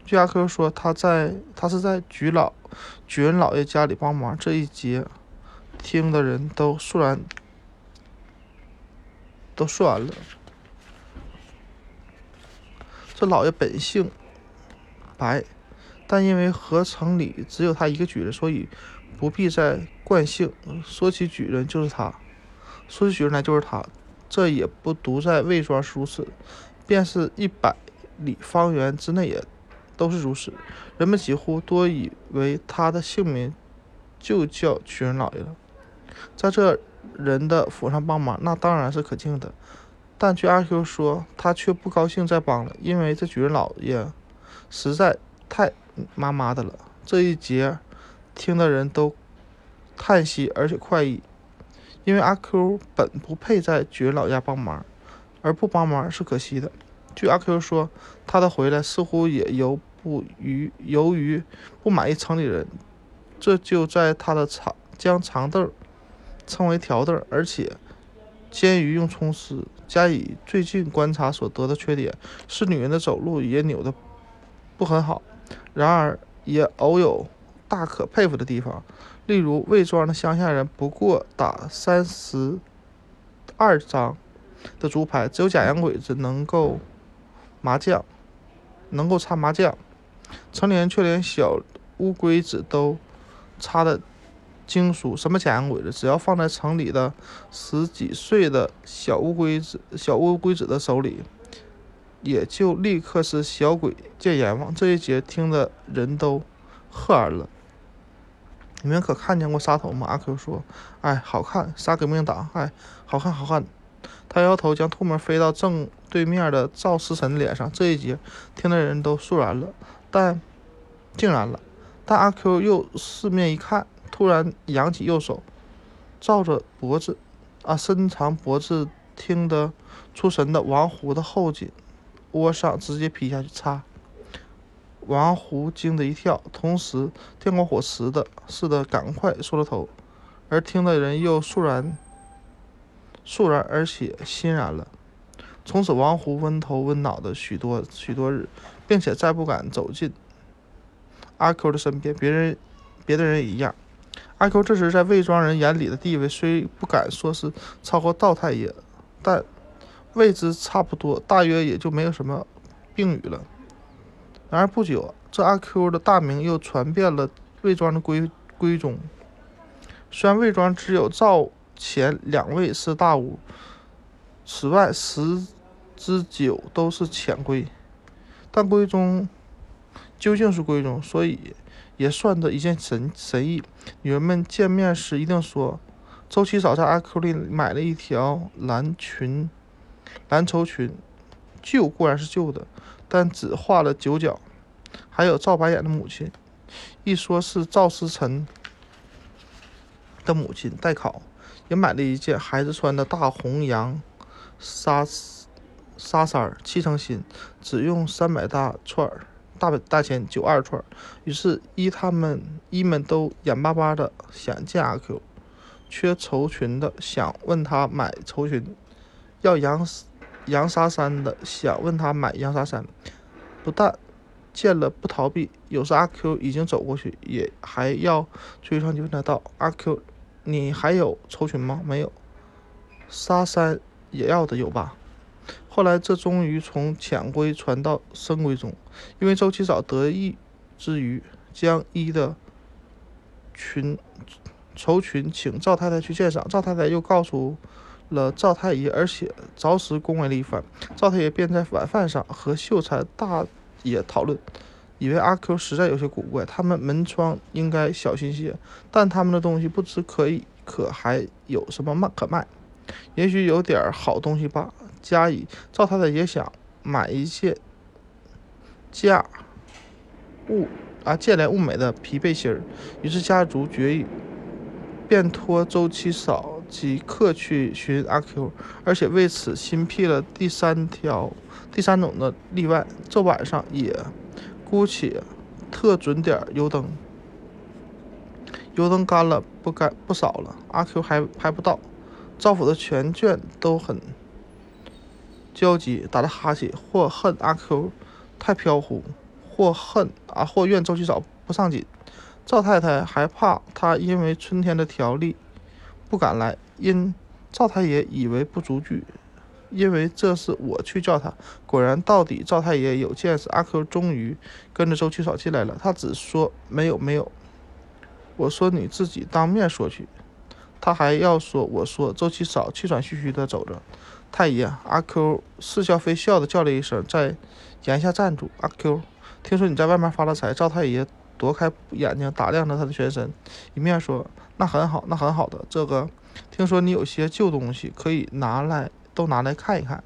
据阿 Q 说，他在他是在举老举人老爷家里帮忙。这一节听的人都肃然，都说完了。这老爷本姓白，但因为合城里只有他一个举人，所以不必再冠姓。说起举人，就是他；说起举人来，就是他。这也不独在魏庄如此，便是一百里方圆之内也都是如此。人们几乎多以为他的姓名就叫举人老爷了。在这人的府上帮忙，那当然是可敬的。但据阿 Q 说，他却不高兴再帮了，因为这举人老爷实在太妈妈的了。这一节听的人都叹息，而且快意。因为阿 Q 本不配在举人老家帮忙，而不帮忙是可惜的。据阿 Q 说，他的回来似乎也由不于由于不满意城里人，这就在他的长将长凳称为条凳，而且煎鱼用葱丝。加以最近观察所得的缺点是，女人的走路也扭得不很好。然而也偶有大可佩服的地方。例如魏庄的乡下人，不过打三十二张的竹牌，只有假洋鬼子能够麻将，能够插麻将。成年却连小乌龟子都插的金属。什么假洋鬼子？只要放在城里的十几岁的小乌龟子、小乌龟子的手里，也就立刻是小鬼见阎王。这一节听的人都喝然了。你们可看见过杀头吗？阿 Q 说：“哎，好看，杀革命党，哎，好看，好看。”他摇头，将唾沫飞到正对面的赵思辰脸上。这一节听的人都肃然了，但竟然了。但阿 Q 又四面一看，突然扬起右手，照着脖子，啊，伸长脖子听得出神的王胡的后颈窝上直接劈下去，擦！王胡惊得一跳，同时电光火石的似的赶快缩了头，而听的人又肃然、肃然而且欣然了。从此，王胡温头温脑的许多许多日，并且再不敢走近阿 Q 的身边。别人、别的人也一样。阿 Q 这时在魏庄人眼里的地位，虽不敢说是超过道太爷，但位置差不多，大约也就没有什么病语了。然而不久，这阿 Q 的大名又传遍了魏庄的闺闺中。虽然魏庄只有赵钱两位是大巫，此外十。之九都是浅闺，但闺中究竟是闺中，所以也算得一件神神意。女人们见面时一定说：“周七嫂在阿 Q 里买了一条蓝裙，蓝绸裙，旧固然是旧的，但只画了九角。”还有赵白眼的母亲，一说是赵思辰的母亲代考，也买了一件孩子穿的大红洋纱。纱衫七成新，只用三百大串儿，大本大钱九二串。于是，一他们一们都眼巴巴的想见阿 Q，缺绸裙的想问他买绸裙，要洋洋纱衫的想问他买洋纱衫。不但见了不逃避，有时阿 Q 已经走过去，也还要追上去问他道：“阿 Q，你还有绸裙吗？没有。纱衫也要的有吧？”后来，这终于从浅规传到深闺中，因为周七嫂得意之余，将一的群绸裙请赵太太去鉴赏。赵太太又告诉了赵太爷，而且着实恭维了一番。赵太爷便在晚饭上和秀才大爷讨论，以为阿 Q 实在有些古怪，他们门窗应该小心些。但他们的东西不知可以可还有什么卖可卖，也许有点好东西吧。加以赵太太也想买一件价物啊价廉物美的皮背心儿，于是家族决议，便托周七嫂即刻去寻阿 Q，而且为此新辟了第三条第三种的例外，这晚上也姑且特准点油灯，油灯干了不干不少了，阿 Q 还还不到，赵府的全眷都很。焦急，打着哈欠，或恨阿 Q 太飘忽，或恨啊，或怨周七嫂不上紧。赵太太还怕他因为春天的条例不敢来，因赵太爷以为不足惧，因为这是我去叫他。果然，到底赵太爷有见识，阿 Q 终于跟着周七嫂进来了。他只说没有没有，我说你自己当面说去。他还要说，我说周七嫂气喘吁吁地走着。太爷，阿 Q 似笑非笑的叫了一声，在檐下站住。阿 Q，听说你在外面发了财。赵太爷夺开眼睛，打量着他的全身，一面说：“那很好，那很好的。这个，听说你有些旧东西，可以拿来，都拿来看一看。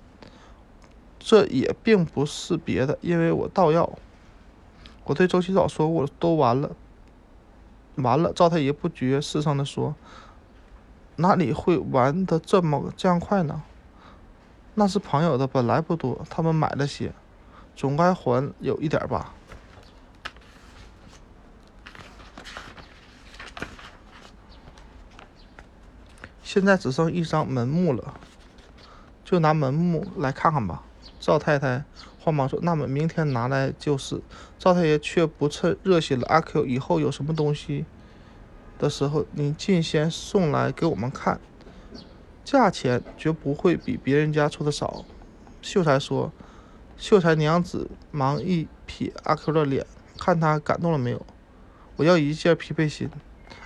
这也并不是别的，因为我盗药。我对周七嫂说过，都完了，完了。”赵太爷不觉失声的说：“哪里会玩的这么这样快呢？”那是朋友的，本来不多，他们买了些，总该还有一点吧。现在只剩一张门木了，就拿门木来看看吧。赵太太慌忙说：“那么明天拿来就是。”赵太爷却不趁热心了。阿 Q，以后有什么东西的时候，你尽先送来给我们看。价钱绝不会比别人家出的少。秀才说：“秀才娘子忙一瞥阿 Q 的脸，看他感动了没有。我要一件皮背心。”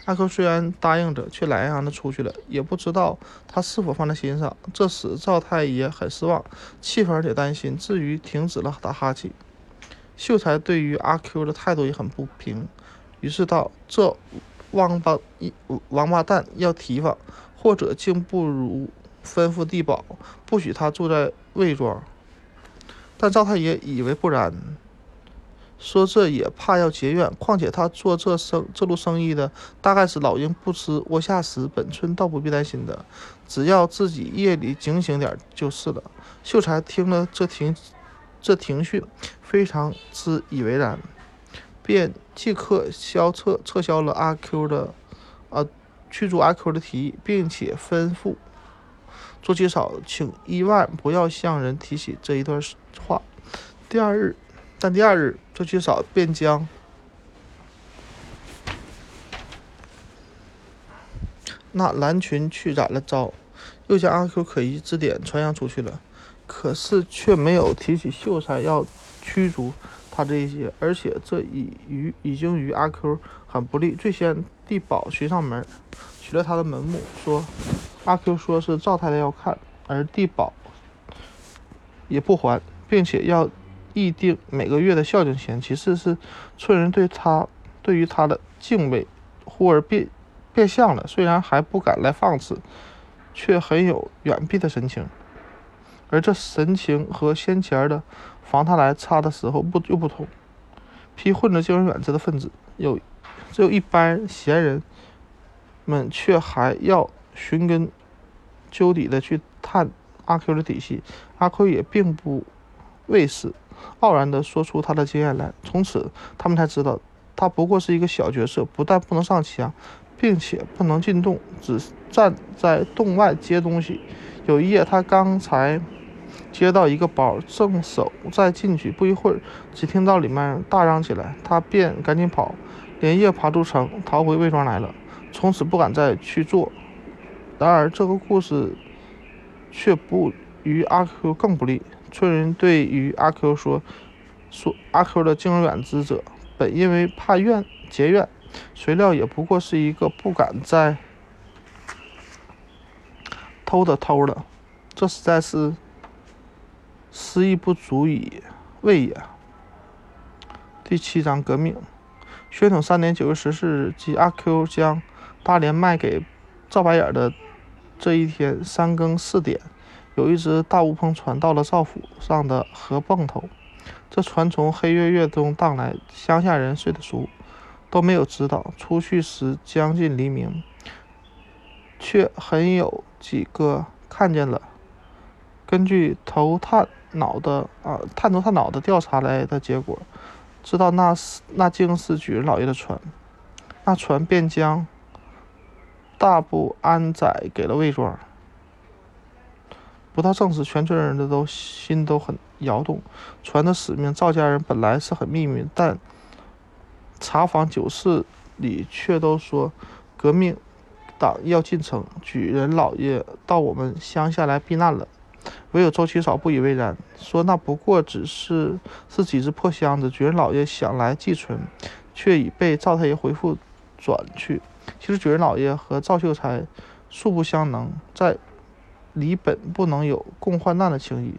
阿 Q 虽然答应着，却懒洋洋的出去了，也不知道他是否放在心上。这使赵太爷很失望，气愤也担心，至于停止了打哈欠。秀才对于阿 Q 的态度也很不平，于是道：“这王八一王八蛋要提防。”或者竟不如吩咐地保，不许他住在魏庄。但赵太爷以为不然，说这也怕要结怨。况且他做这生这路生意的，大概是老鹰不吃窝下食，本村倒不必担心的，只要自己夜里警醒点就是了。秀才听了这庭这庭训，非常之以为然，便即刻消撤撤销了阿 Q 的啊驱逐阿 Q 的提议，并且吩咐。做七嫂，请伊万不要向人提起这一段话。第二日，但第二日，做七嫂便将那蓝裙去染了招，又将阿 Q 可疑之点传扬出去了。可是却没有提起秀才要驱逐他这一些，而且这已于已经于阿 Q 很不利。最先地保寻上门，取了他的门目，说。阿 Q 说是赵太太要看，而地保也不还，并且要议定每个月的孝敬钱。其次是村人对他对于他的敬畏忽而变变相了，虽然还不敢来放肆，却很有远避的神情。而这神情和先前的防他来插的时候不又不同。批混着敬而远之的分子有只有一般闲人们，却还要。寻根究底的去探阿 Q 的底细，阿 Q 也并不畏死，傲然的说出他的经验来。从此，他们才知道他不过是一个小角色，不但不能上墙，并且不能进洞，只站在洞外接东西。有一夜，他刚才接到一个包，正手再进去，不一会儿，只听到里面大嚷起来，他便赶紧跑，连夜爬出城，逃回魏庄来了。从此不敢再去做。然而，这个故事却不于阿 Q 更不利。村人对于阿 Q 说：“说阿 Q 的敬而远之者，本因为怕怨结怨，谁料也不过是一个不敢再偷的偷了。这实在是失意不足以为也。”第七章革命。宣统三年九月十四日，即阿 Q 将大连卖给赵白眼的。这一天三更四点，有一只大乌篷船到了赵府上的河泵头。这船从黑月月中荡来，乡下人睡得熟，都没有知道。出去时将近黎明，却很有几个看见了。根据头探脑的啊探头探脑的调查来的结果，知道那是那竟是举人老爷的船。那船便将。大部安载给了魏庄。不到正时，全村人的都心都很摇动。船的使命，赵家人本来是很秘密，但查访酒肆里却都说革命党要进城，举人老爷到我们乡下来避难了。唯有周七嫂不以为然，说那不过只是是几只破箱子，举人老爷想来寄存，却已被赵太爷回复转去。其实举人老爷和赵秀才素不相能，在里本不能有共患难的情谊。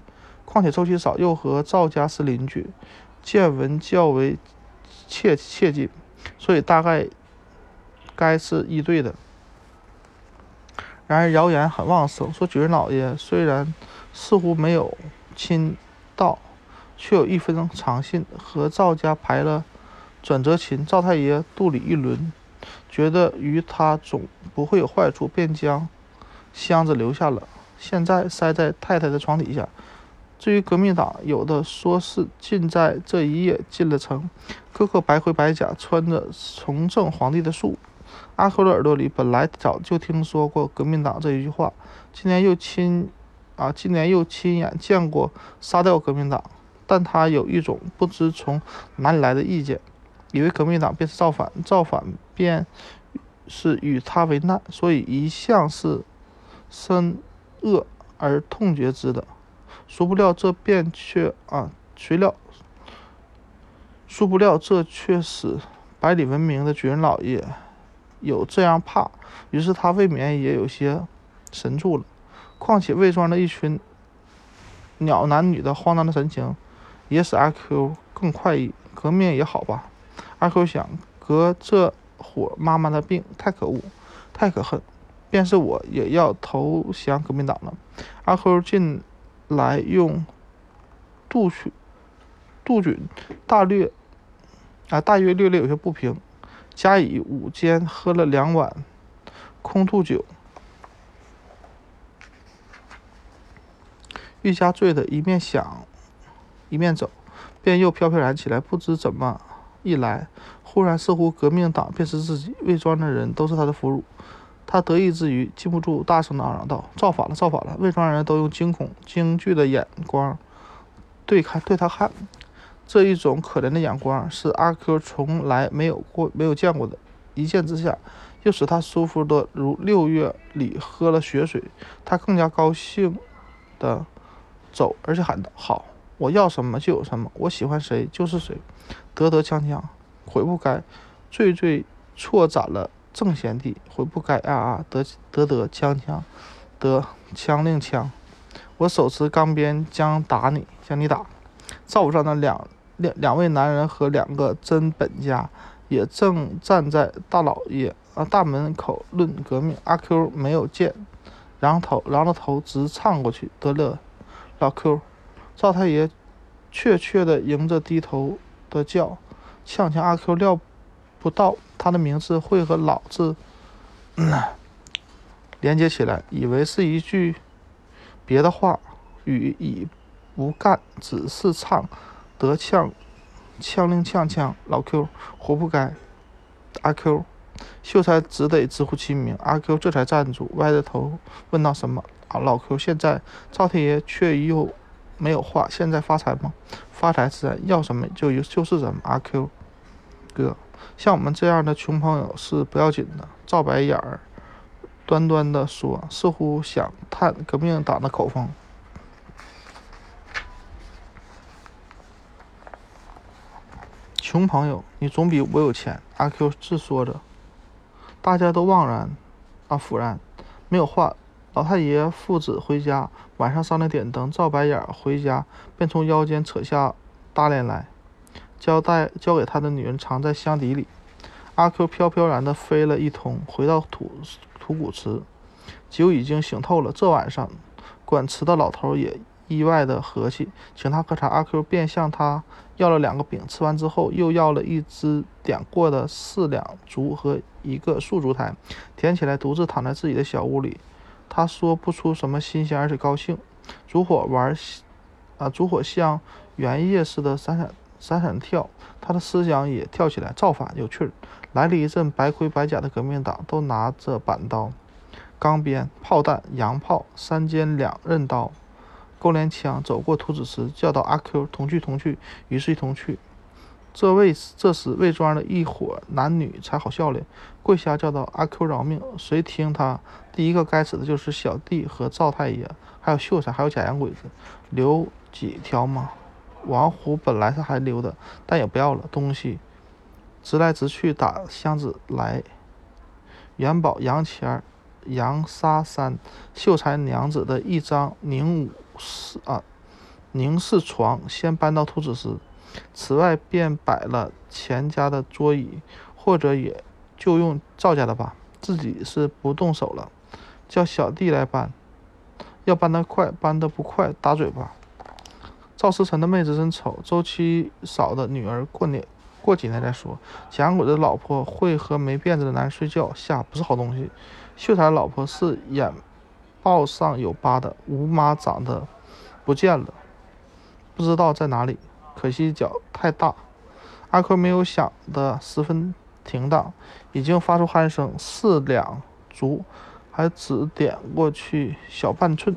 况且周七嫂又和赵家是邻居，见闻较为切切近，所以大概该是一对的。然而谣言很旺盛，说举人老爷虽然似乎没有亲到，却有一分长信，和赵家排了转折琴。赵太爷肚里一轮。觉得于他总不会有坏处，便将箱子留下了。现在塞在太太的床底下。至于革命党，有的说是尽在这一夜进了城，个个白盔白甲，穿着崇正皇帝的术。阿 Q 的耳朵里本来早就听说过革命党这一句话，今天又亲啊，今年又亲眼见过杀掉革命党，但他有一种不知从哪里来的意见。以为革命党便是造反，造反便是与他为难，所以一向是深恶而痛绝之的。殊不料这便却啊，谁料，殊不料这却使百里闻名的举人老爷有这样怕，于是他未免也有些神助了。况且魏庄的一群鸟男女的荒唐的神情，也使阿 Q 更快意。革命也好吧。阿 Q 想，隔这伙妈妈的病太可恶，太可恨，便是我也要投降革命党了。阿 Q 近来用杜去、杜鹃大略啊，大约略略有些不平。甲乙午间喝了两碗空吐酒，愈加醉的，一面想，一面走，便又飘飘然起来。不知怎么一来，忽然似乎革命党便是自己，魏庄的人都是他的俘虏。他得意之余，禁不住大声的嚷嚷道：“造反了！造反了！”魏庄人都用惊恐、惊惧的眼光对看对他看。这一种可怜的眼光是阿 Q 从来没有过、没有见过的。一见之下，又使他舒服的如六月里喝了雪水。他更加高兴的走，而且喊道：“好，我要什么就有什么，我喜欢谁就是谁。”得得锵锵，悔不该；最最错斩了正贤弟，悔不该啊啊！得得得锵锵，得枪令枪，我手持钢鞭将打你，将你打。灶上的两两两位男人和两个真本家也正站在大老爷啊大门口论革命。阿 Q 没有见，仰头仰着头直唱过去。得了，老 Q，赵太爷怯怯地迎着低头的叫，呛呛。阿 Q 料不到他的名字会和老字连接起来，以为是一句别的话语已。不干，只是唱得呛，呛令呛呛。老 Q，活不该。阿 Q，秀才只得直呼其名。阿 Q 这才站住，歪着头问道：“什么？”老 Q，现在赵太爷却又没有话。现在发财吗？发财自然，要什么就就是什么。阿 Q，哥，像我们这样的穷朋友是不要紧的。赵白眼儿端端的说，似乎想探革命党的口风。穷朋友，你总比我有钱。阿 Q 自说着，大家都惘然，啊，腐然，没有话。老太爷父子回家，晚上商量点灯。赵白眼回家，便从腰间扯下大链来，交代交给他的女人藏在箱底里。阿 Q 飘飘然的飞了一通，回到土土谷祠，酒已经醒透了。这晚上，管祠的老头也。意外的和气，请他喝茶。阿 Q 便向他要了两个饼，吃完之后又要了一只点过的四两竹和一个素烛台，点起来，独自躺在自己的小屋里。他说不出什么新鲜，而且高兴。烛火玩，啊，烛火像圆叶似的闪闪闪闪跳，他的思想也跳起来。造反有趣儿，来了一阵白盔白甲的革命党，都拿着板刀、钢鞭、炮弹、洋炮、三尖两刃刀。勾连枪走过图纸时，叫道：“阿 Q，同去同去。”于是，一同去。这位这时魏庄的一伙男女才好笑嘞，跪下叫道：“阿 Q 饶命！”谁听他第一个该死的就是小弟和赵太爷，还有秀才，还有假洋鬼子，留几条吗？王虎本来是还留的，但也不要了东西，直来直去打箱子来。元宝、杨钱、杨沙三秀才娘子的一张宁武。是啊，宁氏床先搬到图纸室，此外便摆了钱家的桌椅，或者也就用赵家的吧。自己是不动手了，叫小弟来搬。要搬得快，搬得不快打嘴巴。赵思成的妹子真丑，周七嫂的女儿过年过几年再说。蒋鬼的老婆会和没辫子的男人睡觉，下不是好东西。秀才老婆是眼。报上有疤的吴妈长得不见了，不知道在哪里。可惜脚太大。阿坤没有想的十分停当，已经发出鼾声。四两足还只点过去小半寸，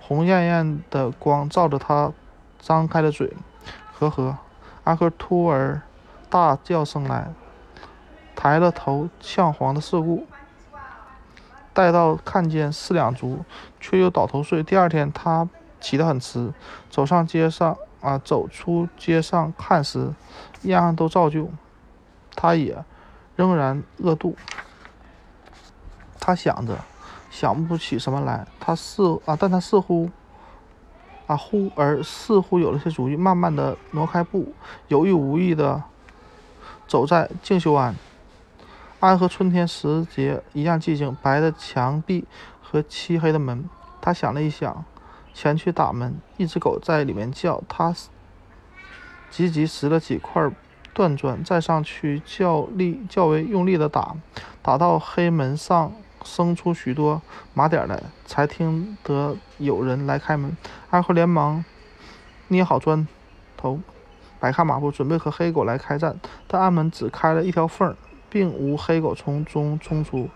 红艳艳的光照着他张开的嘴。呵呵，阿坤突而大叫声来，抬了头，向黄的事故。待到看见四两足，却又倒头睡。第二天，他起得很迟，走上街上啊，走出街上看时，样样都照旧，他也仍然饿肚。他想着，想不起什么来。他似啊，但他似乎啊，忽而似乎有了些主意，慢慢的挪开步，有意无意的走在静修庵。安和春天时节一样寂静，白的墙壁和漆黑的门。他想了一想，前去打门。一只狗在里面叫。他急急拾了几块断转，再上去较力较为用力的打，打到黑门上生出许多麻点来，才听得有人来开门。阿克连忙捏好砖头，摆开马步，准备和黑狗来开战，但暗门只开了一条缝，并无黑狗从中冲出。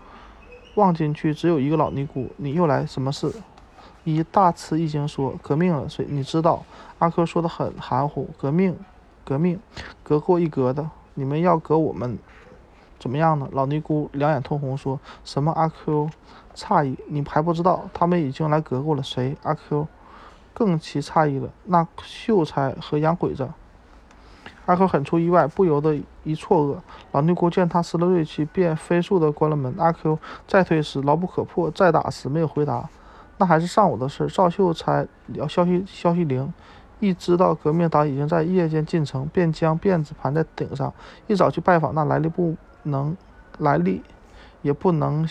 望进去，只有一个老尼姑。你又来，什么事？一大吃一惊，说：“革命了。”谁？你知道？阿珂说的很含糊。革命，革命，革过一革的。你们要革我们，怎么样呢？老尼姑两眼通红，说什么？阿 Q 诧异：“你还不知道？他们已经来革过了。”谁？阿 Q 更其诧异了。那秀才和洋鬼子。阿 Q 很出意外，不由得一错愕。老尼姑见他失了锐气，便飞速的关了门。阿 Q 再推时牢不可破，再打时没有回答。那还是上午的事。赵秀才聊消息消息灵，一知道革命党已经在夜间进城，便将辫子盘在顶上，一早去拜访那来历不能来历也不能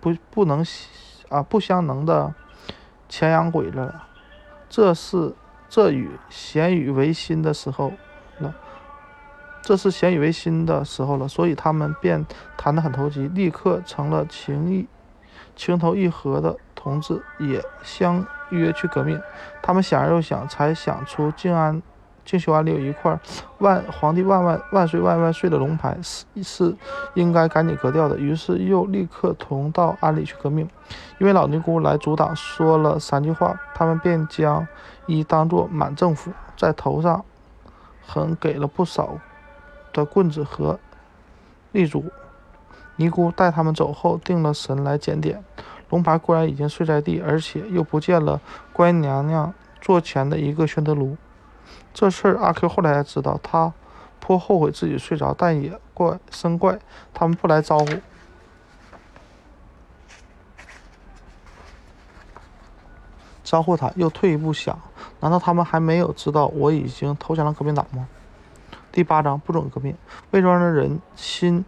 不不能啊不相能的钱洋鬼子了。这是这与咸与维新的时候了，这是咸与维新的时候了，所以他们便谈得很投机，立刻成了情谊情投意合的。同志也相约去革命，他们想而又想，才想出静安、静修庵里有一块万皇帝万万万岁万万岁的龙牌，是是应该赶紧革掉的。于是又立刻同到庵里去革命。因为老尼姑来阻挡，说了三句话，他们便将一当作满政府，在头上横给了不少的棍子和立柱。尼姑带他们走后，定了神来检点。龙牌固然已经睡在地，而且又不见了观音娘娘座前的一个宣德炉。这事儿阿 Q 后来才知道，他颇后悔自己睡着，但也怪生怪他们不来招呼，招呼他。又退一步想，难道他们还没有知道我已经投降了革命党吗？第八章不准革命。魏庄的人心。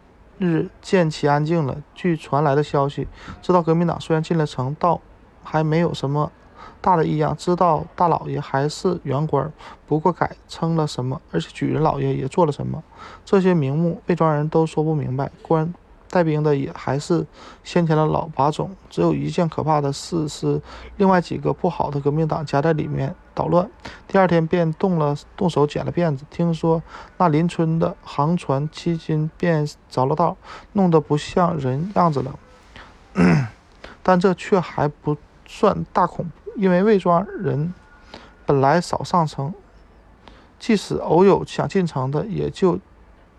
日见其安静了。据传来的消息，知道革命党虽然进了城，倒还没有什么大的异样。知道大老爷还是原官，不过改称了什么，而且举人老爷也做了什么，这些名目被庄人都说不明白。官。带兵的也还是先前的老把种，只有一件可怕的事是，另外几个不好的革命党夹在里面捣乱。第二天便动了动手剪了辫子，听说那邻村的航船七斤便着了道，弄得不像人样子了。但这却还不算大恐怖，因为魏庄人本来少上城，即使偶有想进城的，也就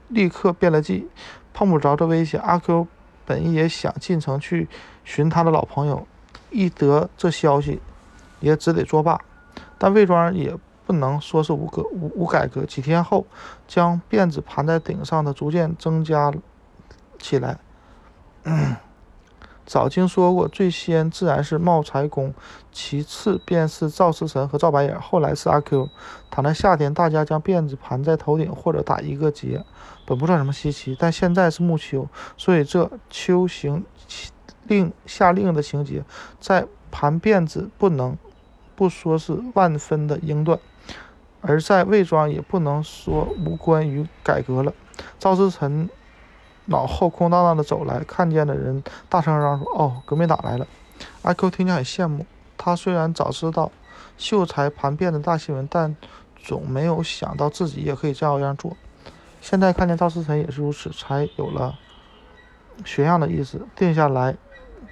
立刻变了计。碰不着这危险，阿 Q 本也想进城去寻他的老朋友，一得这消息，也只得作罢。但魏庄也不能说是无革无无改革。几天后，将辫子盘在顶上的逐渐增加起来。早经说过，最先自然是茂才公，其次便是赵世臣和赵白眼，后来是阿 Q。躺在夏天，大家将辫子盘在头顶或者打一个结，本不算什么稀奇。但现在是暮秋，所以这秋行令下令的情节，在盘辫子不能不说是万分的英断，而在魏庄也不能说无关于改革了。赵思臣。脑后空荡荡的走来，看见的人大声嚷说：“哦，革命党来了！”阿 Q 听见很羡慕。他虽然早知道秀才盘辫的大新闻，但总没有想到自己也可以这样做。现在看见赵思辰也是如此，才有了学样的意思，定下来，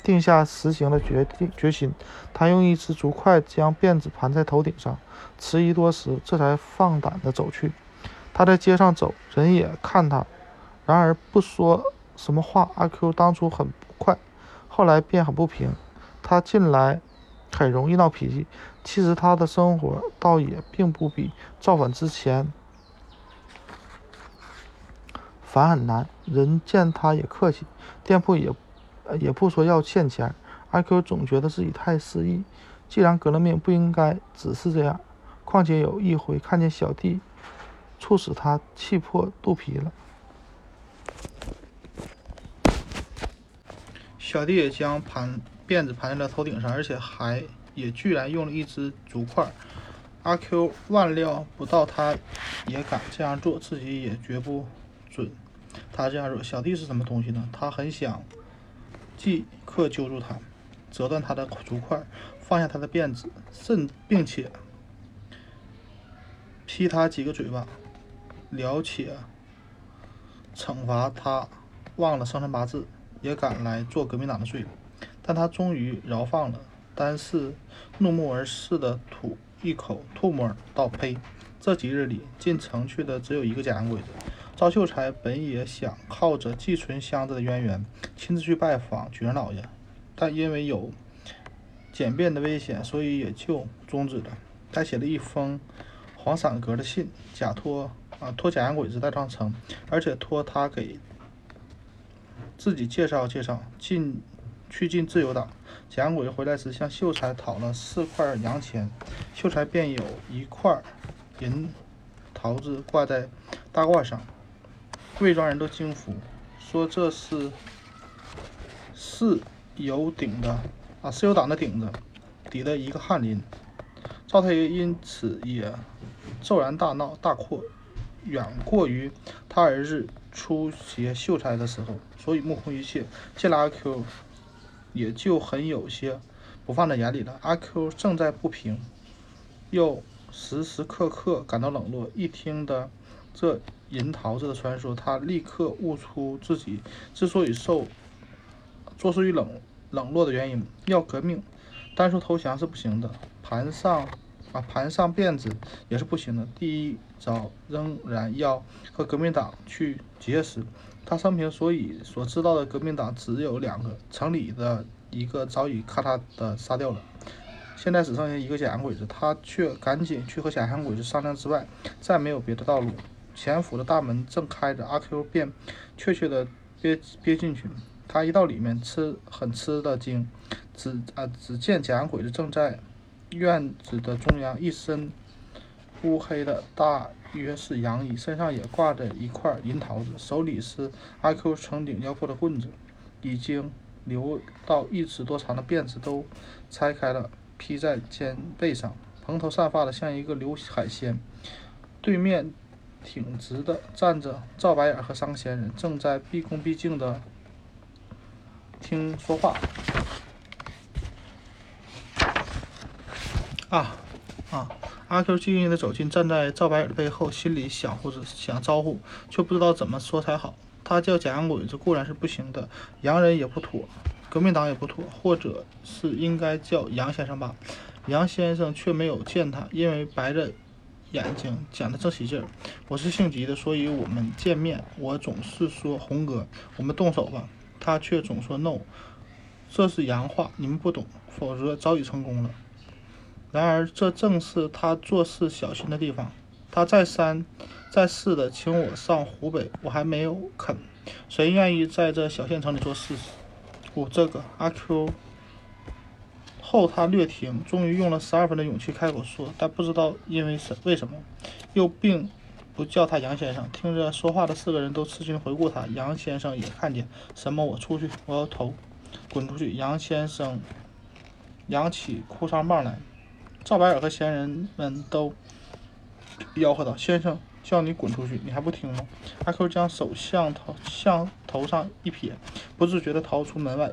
定下实行的决定决心。他用一只竹筷将辫子盘在头顶上，迟疑多时，这才放胆的走去。他在街上走，人也看他。然而不说什么话。阿 Q 当初很不快，后来便很不平。他近来很容易闹脾气。其实他的生活倒也并不比造反之前烦很难。人见他也客气，店铺也也不说要欠钱。阿 Q 总觉得自己太失意。既然革了命，不应该只是这样。况且有一回看见小弟，促使他气破肚皮了。小弟也将盘辫子盘在了头顶上，而且还也居然用了一只竹筷阿 Q 万料不到他也敢这样做，自己也绝不准他这样做。小弟是什么东西呢？他很想即刻揪住他，折断他的竹筷，放下他的辫子，甚并且劈他几个嘴巴，了且惩罚他忘了生辰八字，也敢来做革命党的罪。但他终于饶放了，单是怒目而视的吐。一口唾沫道：“呸！这几日里进城去的只有一个假洋鬼子。赵秀才本也想靠着寄存箱子的渊源，亲自去拜访举人老爷，但因为有简便的危险，所以也就终止了。他写了一封黄伞格的信，假托啊托假洋鬼子带上城，而且托他给自己介绍介绍进去进自由党。”假洋鬼子回来时，向秀才讨了四块洋钱，秀才便有一块银桃子挂在大褂上。魏庄人都惊服，说这是是有顶的啊，是有党的顶子，抵的一个翰林。赵太爷因此也骤然大闹，大阔远过于他儿子出携秀才的时候，所以目空一切。见了阿 Q。也就很有些不放在眼里了。阿 Q 正在不平，又时时刻刻感到冷落。一听的这银桃子的传说，他立刻悟出自己之所以受做事于冷冷落的原因。要革命，单说投降是不行的，盘上啊盘上辫子也是不行的。第一招仍然要和革命党去结识。他生平所以所知道的革命党只有两个，城里的一个早已咔嚓的杀掉了，现在只剩下一个假洋鬼子，他却赶紧去和假洋鬼子商量之外，再没有别的道路。前府的大门正开着，阿 Q 便确切的憋憋进去。他一到里面，吃很吃的惊，只啊只见假洋鬼子正在院子的中央，一身乌黑的大。约是洋衣，身上也挂着一块银桃子，手里是阿 Q 成顶腰破的棍子，已经留到一尺多长的辫子都拆开了，披在肩背上，蓬头散发的像一个刘海仙。对面挺直的站着赵白眼和商仙人，正在毕恭毕敬的听说话。啊啊！阿 Q 静静地走近，站在赵白眼的背后，心里想呼着想招呼，却不知道怎么说才好。他叫假洋鬼子固然是不行的，洋人也不妥，革命党也不妥，或者是应该叫杨先生吧。杨先生却没有见他，因为白着眼睛讲的正起劲儿。我是性急的，所以我们见面，我总是说红哥，我们动手吧。他却总说 no，这是洋话，你们不懂，否则早已成功了。然而，这正是他做事小心的地方。他再三、再四的请我上湖北，我还没有肯。谁愿意在这小县城里做事？我这个阿 Q 后，他略停，终于用了十二分的勇气开口说，但不知道因为什为什么，又并不叫他杨先生。听着说话的四个人都吃惊回顾他，杨先生也看见什么？我出去，我要头滚出去！杨先生扬起哭丧帽来。赵白尔和闲人们都吆喝道：“先生，叫你滚出去，你还不听吗？”阿 Q 将手向头向头上一撇，不自觉地逃出门外。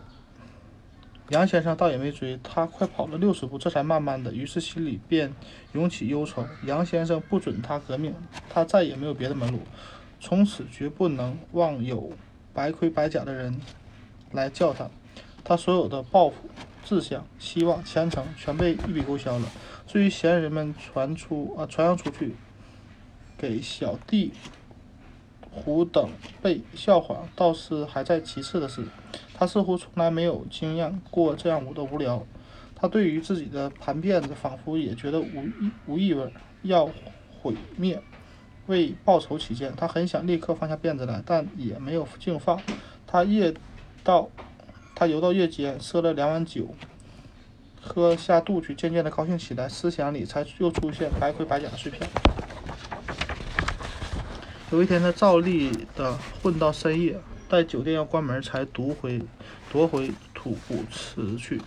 杨先生倒也没追，他快跑了六十步，这才慢慢的，于是心里便涌起忧愁。杨先生不准他革命，他再也没有别的门路，从此绝不能望有白盔白甲的人来叫他。他所有的抱负。志向、希望、前程全被一笔勾销了。至于闲人们传出啊传扬出去，给小弟胡等被笑话，倒是还在其次的事。他似乎从来没有经验过这样的无聊。他对于自己的盘辫子，仿佛也觉得无无异味，要毁灭。为报仇起见，他很想立刻放下辫子来，但也没有净放。他夜到。他游到夜间，喝了两碗酒，喝下肚去，渐渐的高兴起来，思想里才又出现白盔白甲的碎片。有一天，他照例的混到深夜，待酒店要关门，才夺回夺回土谷池去。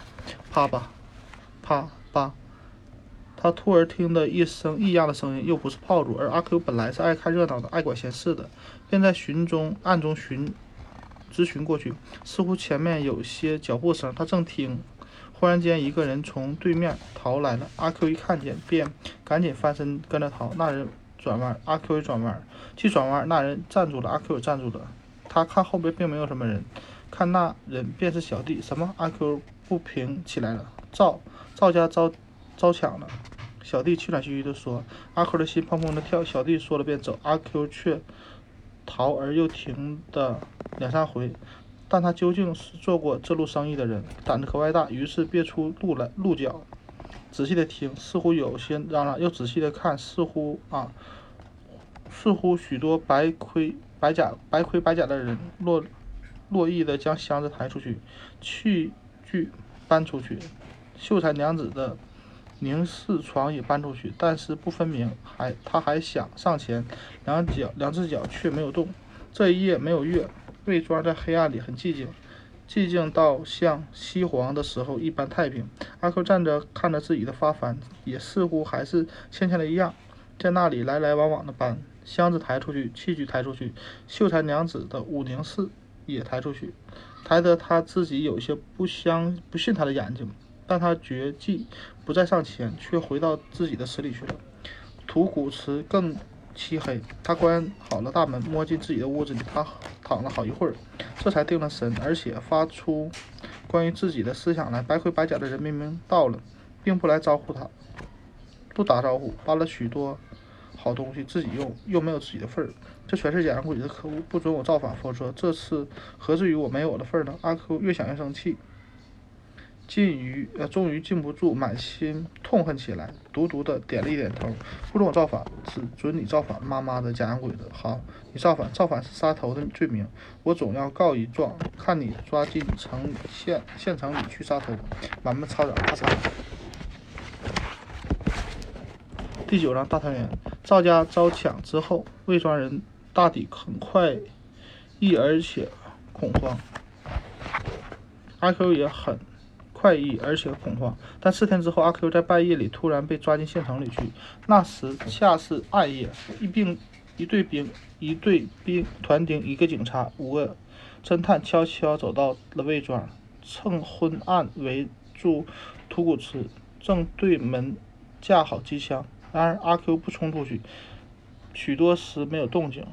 啪吧，啪吧，他突然听得一声异样的声音，又不是炮竹，而阿 Q 本来是爱看热闹的，爱管闲事的，便在寻中暗中寻，直寻过去，似乎前面有些脚步声，他正听，忽然间一个人从对面逃来了，阿 Q 一看见，便赶紧翻身跟着逃。那人转弯，阿 Q 也转弯，既转弯，那人站住了，阿 Q 也站住了。他看后边并没有什么人，看那人便是小弟。什么？阿 Q 不平起来了。赵赵家遭遭抢了。小弟气喘吁吁地说：“阿 Q 的心砰砰地跳。”小弟说了便走，阿 Q 却逃而又停的两三回。但他究竟是做过这路生意的人，胆子格外大，于是别出路来鹿角，仔细的听，似乎有些嚷嚷；又仔细的看，似乎啊，似乎许多白盔白甲白盔白甲的人落落意的将箱子抬出去，器具搬出去，秀才娘子的。凝视床也搬出去，但是不分明，还他还想上前，两脚两只脚却没有动。这一夜没有月，魏庄在黑暗里很寂静，寂静到像西皇的时候一般太平。阿 Q 站着看着自己的发幡，也似乎还是先前的一样，在那里来来往往的搬箱子抬出去，器具抬出去，秀才娘子的武宁寺也抬出去，抬得他自己有些不相不信他的眼睛。但他决计不再上前，却回到自己的池里去了。土谷池更漆黑，他关好了大门，摸进自己的屋子里，他躺了好一会儿，这才定了神，而且发出关于自己的思想来。白盔白甲的人明明到了，并不来招呼他，不打招呼，搬了许多好东西，自己用，又没有自己的份儿。这全是假洋鬼子的可恶，不准我造反，否则这次何至于我没有我的份儿呢？阿 Q 越想越生气。禁于呃，终于禁不住，满心痛恨起来，独独的点了一点头。不准我造反，只准你造反！妈妈的假洋鬼子！好，你造反，造反是杀头的罪名，我总要告一状，看你抓进城县县城里去杀头！满门抄斩！咔嚓！第九章大团圆。赵家遭抢之后，魏庄人大抵很快意，而且恐慌。阿 Q 也很。快意而且恐慌，但四天之后，阿 Q 在半夜里突然被抓进县城里去。那时恰是暗夜，一兵一队兵一队兵团丁一个警察五个侦探悄悄走到了魏庄，趁昏暗围住土谷池，正对门架好机枪。然而阿 Q 不冲出去，许多时没有动静，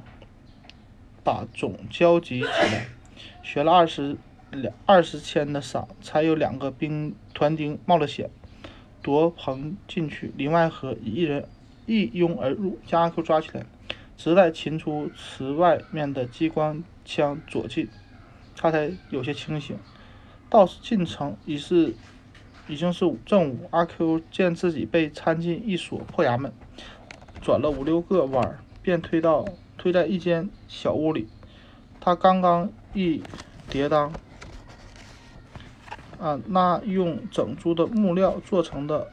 把总焦急起来，学了二十。两二十千的赏，才有两个兵团丁冒了险夺棚进去。林外和一人一拥而入，将阿 Q 抓起来，直待擒出池外面的机关枪左近，他才有些清醒。到进城已是已经是正午，阿 Q 见自己被参进一所破衙门，转了五六个弯，便推到推在一间小屋里。他刚刚一跌当。啊，那用整株的木料做成的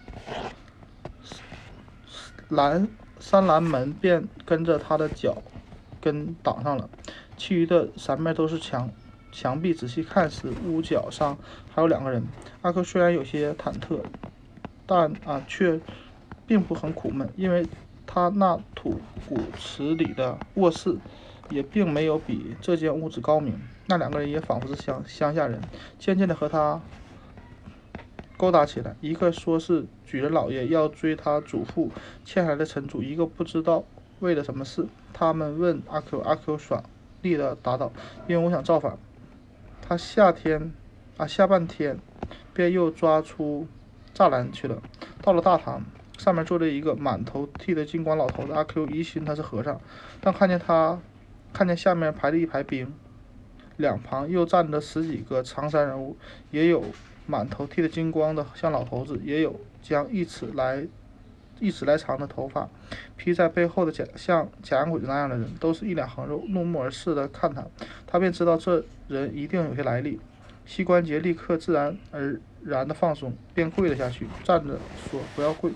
蓝三栏门便跟着他的脚跟挡上了，其余的三面都是墙墙壁。仔细看时，屋角上还有两个人。阿克虽然有些忐忑，但啊却并不很苦闷，因为他那土谷池里的卧室也并没有比这间屋子高明。那两个人也仿佛是乡乡下人，渐渐的和他勾搭起来。一个说是举人老爷要追他祖父欠来的陈祖，一个不知道为了什么事。他们问阿 Q，阿 Q 爽利的答道：“因为我想造反。”他夏天啊下半天便又抓出栅栏去了。到了大堂，上面坐着一个满头剃的金光老头子。阿 Q 疑心他是和尚，但看见他看见下面排着一排兵。两旁又站着十几个长衫人物，也有满头剃得金光的像老头子，也有将一尺来一尺来长的头发披在背后的假像假洋鬼子那样的人，都是一脸横肉，怒目而视的看他，他便知道这人一定有些来历，膝关节立刻自然而然的放松，便跪了下去，站着说：“不要跪。”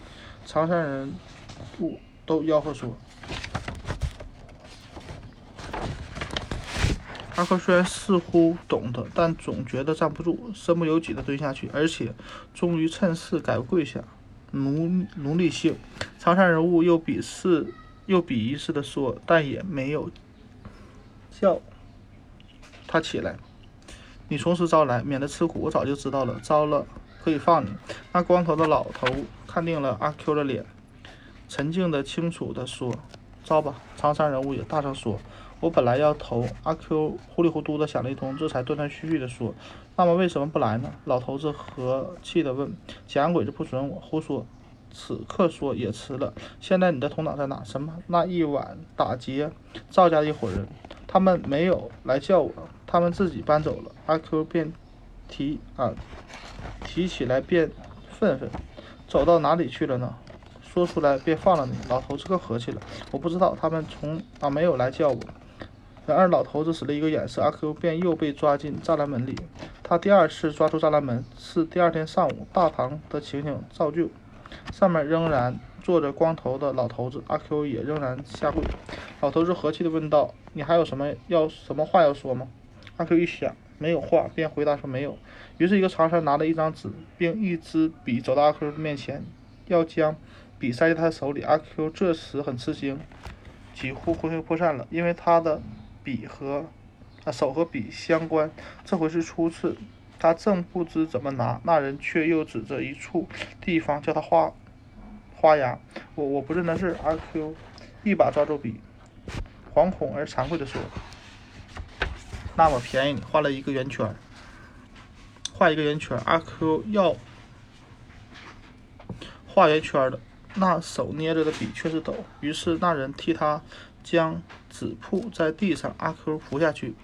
长山人物都吆喝说。阿克虽然似乎懂得，但总觉得站不住，身不由己的蹲下去，而且终于趁势改跪下。奴奴隶性。长山人物又鄙视又鄙夷似的说，但也没有叫他起来。你从实招来，免得吃苦。我早就知道了，招了可以放你。那光头的老头看定了阿 Q 的脸，沉静的、清楚的说：“招吧。”长山人物也大声说：“我本来要投。”阿 Q 糊里糊涂的想了一通，这才断断续续的说：“那么为什么不来呢？”老头子和气的问：“假鬼子不准我胡说。”此刻说也迟了。现在你的同党在哪？什么？那一晚打劫赵家的一伙人，他们没有来叫我，他们自己搬走了。阿 Q 便提啊，提起来便愤愤，走到哪里去了呢？说出来便放了你。老头子更和气了，我不知道，他们从啊没有来叫我。然而老头子使了一个眼色，阿 Q 便又被抓进栅栏门里。他第二次抓出栅栏门是第二天上午，大堂的情形照旧。上面仍然坐着光头的老头子，阿 Q 也仍然下跪。老头子和气地问道：“你还有什么要什么话要说吗？”阿 Q 一想没有话，便回答说：“没有。”于是，一个长衫拿了一张纸，并一支笔，走到阿 Q 面前，要将笔塞在他手里。阿 Q 这时很吃惊，几乎魂飞魄散了，因为他的笔和啊手和笔相关，这回是初次。他正不知怎么拿，那人却又指着一处地方叫他画花牙。我我不认得字。阿 Q 一把抓住笔，惶恐而惭愧地说：“那么便宜你，画了一个圆圈，画一个圆圈。”阿 Q 要画圆圈的，那手捏着的笔却是抖。于是那人替他将纸铺在地上，阿 Q 伏下去。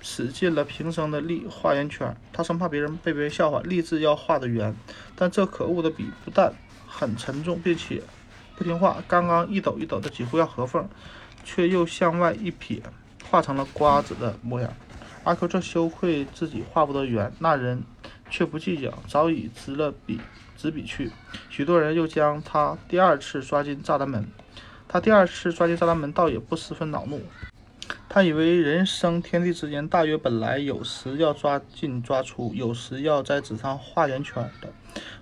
使尽了平生的力画圆圈，他生怕别人被别人笑话，立志要画的圆。但这可恶的笔不但很沉重，并且不听话，刚刚一抖一抖的，几乎要合缝，却又向外一撇，画成了瓜子的模样。阿 Q 这羞愧自己画不得圆，那人却不计较，早已执了笔执笔去。许多人又将他第二次抓进栅栏门，他第二次抓进栅栏门，倒也不十分恼怒。他以为人生天地之间，大约本来有时要抓进抓出，有时要在纸上画圆圈的，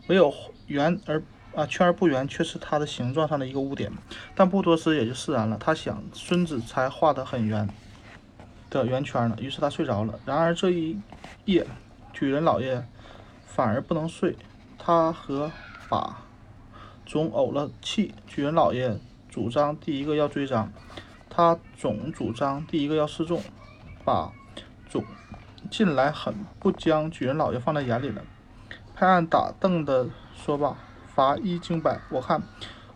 唯有圆而啊圈而不圆，却是他的形状上的一个污点。但不多时也就释然了。他想，孙子才画得很圆的圆圈呢。于是他睡着了。然而这一夜，举人老爷反而不能睡。他和法总呕了气。举人老爷主张第一个要追赃。他总主张第一个要示众，把总近来很不将举人老爷放在眼里了。拍案打凳的说罢，罚一斤百。我看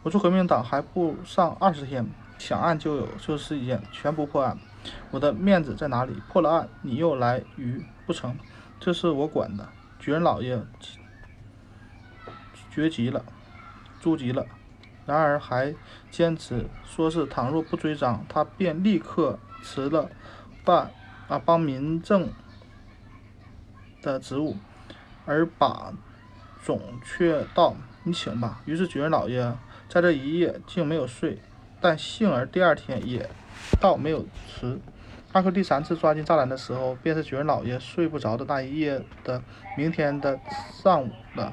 我做革命党还不上二十天，想案就有就是一件，全不破案，我的面子在哪里？破了案，你又来于不成？这是我管的。举人老爷绝急了，诛急了。然而还坚持说是，倘若不追赃，他便立刻辞了办啊帮民政的职务，而把总却道：“你请吧。”于是举人老爷在这一夜竟没有睡，但幸而第二天也倒没有辞。阿 Q 第三次抓进栅栏的时候，便是举人老爷睡不着的那一夜的明天的上午了。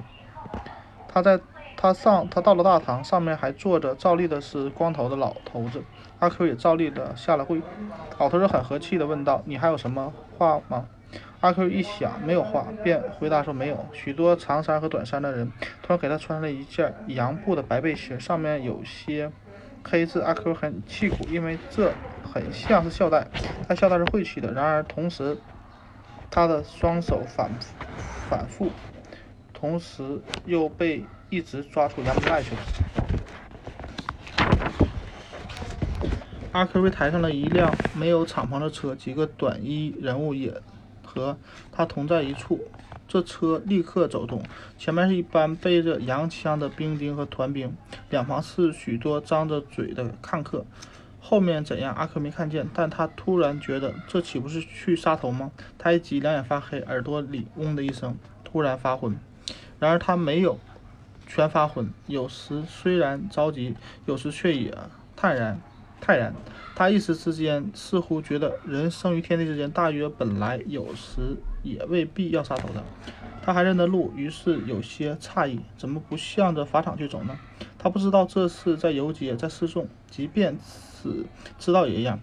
他在。他上，他到了大堂，上面还坐着，照例的是光头的老头子。阿 Q 也照例的下了跪。老头子很和气的问道：“你还有什么话吗？”阿 Q 一想没有话，便回答说：“没有。”许多长衫和短衫的人突然给他穿了一件洋布的白背心，上面有些黑字。阿 Q 很气苦，因为这很像是孝带，他孝带是晦气的。然而同时，他的双手反反复，同时又被。一直抓出衙门外去了。阿 Q 被抬上了一辆没有敞篷的车，几个短衣人物也和他同在一处。这车立刻走动，前面是一班背着洋枪的兵丁和团兵，两旁是许多张着嘴的看客。后面怎样，阿 Q 没看见，但他突然觉得这岂不是去杀头吗？他一急，两眼发黑，耳朵里嗡的一声，突然发昏。然而他没有。全发昏，有时虽然着急，有时却也泰然。泰然。他一时之间似乎觉得人生于天地之间，大约本来有时也未必要杀头的。他还认得路，于是有些诧异，怎么不向着法场去走呢？他不知道这是在游街，在示众。即便此知道也一样，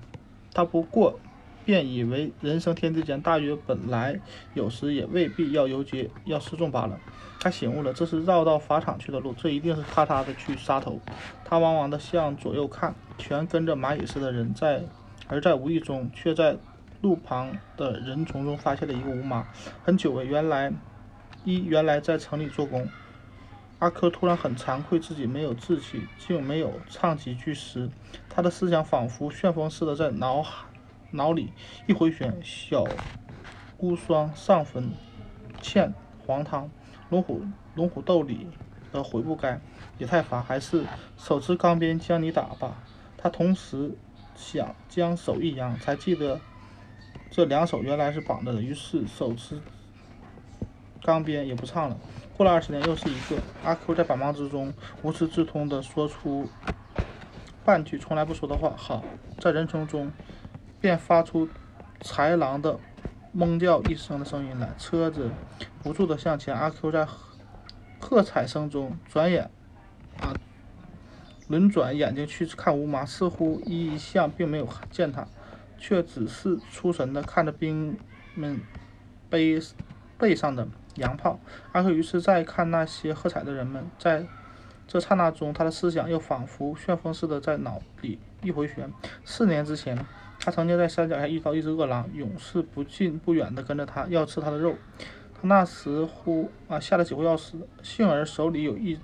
他不过便以为人生天地间，大约本来有时也未必要游街，要示众罢了。他醒悟了，这是绕到法场去的路，这一定是咔嚓的去杀头。他往往的向左右看。全跟着蚂蚁似的人在，而在无意中，却在路旁的人丛中发现了一个吴妈。很久了，原来一原来在城里做工。阿珂突然很惭愧，自己没有志气，竟没有唱几句诗。他的思想仿佛旋风似的在脑海脑里一回旋：小孤霜上坟，欠黄汤，龙虎龙虎斗里的悔不该，也太烦，还是手持钢鞭将你打吧。他同时想将手一扬，才记得这两手原来是绑着的，于是手持钢鞭也不唱了。过了二十年，又是一个阿 Q 在百忙之中无师自通的说出半句从来不说的话。好，在人群中便发出豺狼的猛叫一声的声音来，车子不住的向前。阿 Q 在喝彩声中转眼啊。轮转眼睛去看吴妈，似乎一向并没有见他，却只是出神的看着兵们背背上的洋炮。阿 Q 于是再看那些喝彩的人们，在这刹那中，他的思想又仿佛旋风似的在脑里一回旋。四年之前，他曾经在山脚下遇到一只饿狼，勇士不近不远的跟着他，要吃他的肉。他那时忽啊吓得几乎要死，幸而手里有一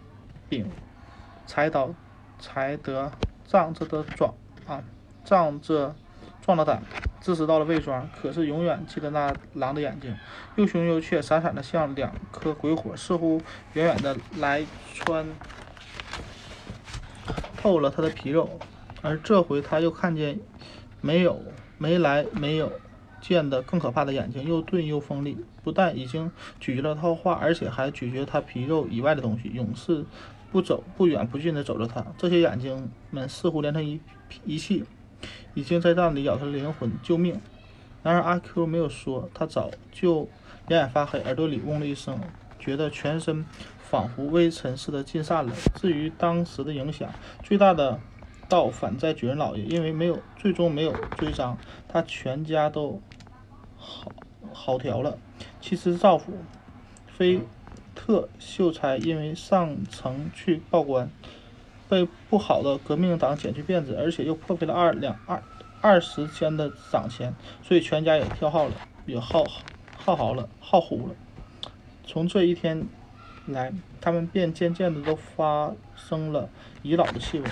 柄柴刀。才得仗着的壮啊，仗着壮了胆，支持到了魏庄。可是永远记得那狼的眼睛，又凶又怯，闪闪的像两颗鬼火，似乎远远的来穿透了他的皮肉。而这回他又看见没有没来没有见的更可怕的眼睛，又钝又锋利，不但已经咀嚼了他的话，而且还咀嚼他皮肉以外的东西。勇士。不走不远不近的走着，他这些眼睛们似乎连成一一气，已经在那里咬他的灵魂救命。然而阿 Q 没有说，他早就两眼发黑，耳朵里嗡了一声，觉得全身仿佛微尘似的尽散了。至于当时的影响，最大的到反在举人老爷，因为没有最终没有追赃，他全家都好好调了。其实赵府非。特秀才因为上城去报官，被不好的革命党剪去辫子，而且又破费了二两二二十千的赏钱，所以全家也跳号了，也耗耗豪了，耗糊了。从这一天来，他们便渐渐的都发生了遗老的气味。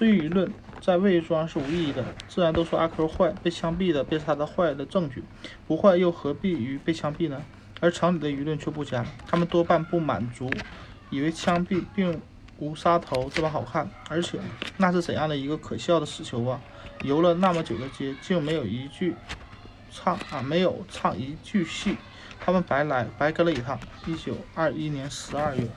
对于舆论，在魏庄是无意义的，自然都说阿 Q 坏，被枪毙的便是他的坏的证据，不坏又何必于被枪毙呢？而城里的舆论却不佳，他们多半不满足，以为枪毙并无杀头这么好看，而且那是怎样的一个可笑的死囚啊！游了那么久的街，竟没有一句唱啊，没有唱一句戏，他们白来白跟了一趟。一九二一年十二月。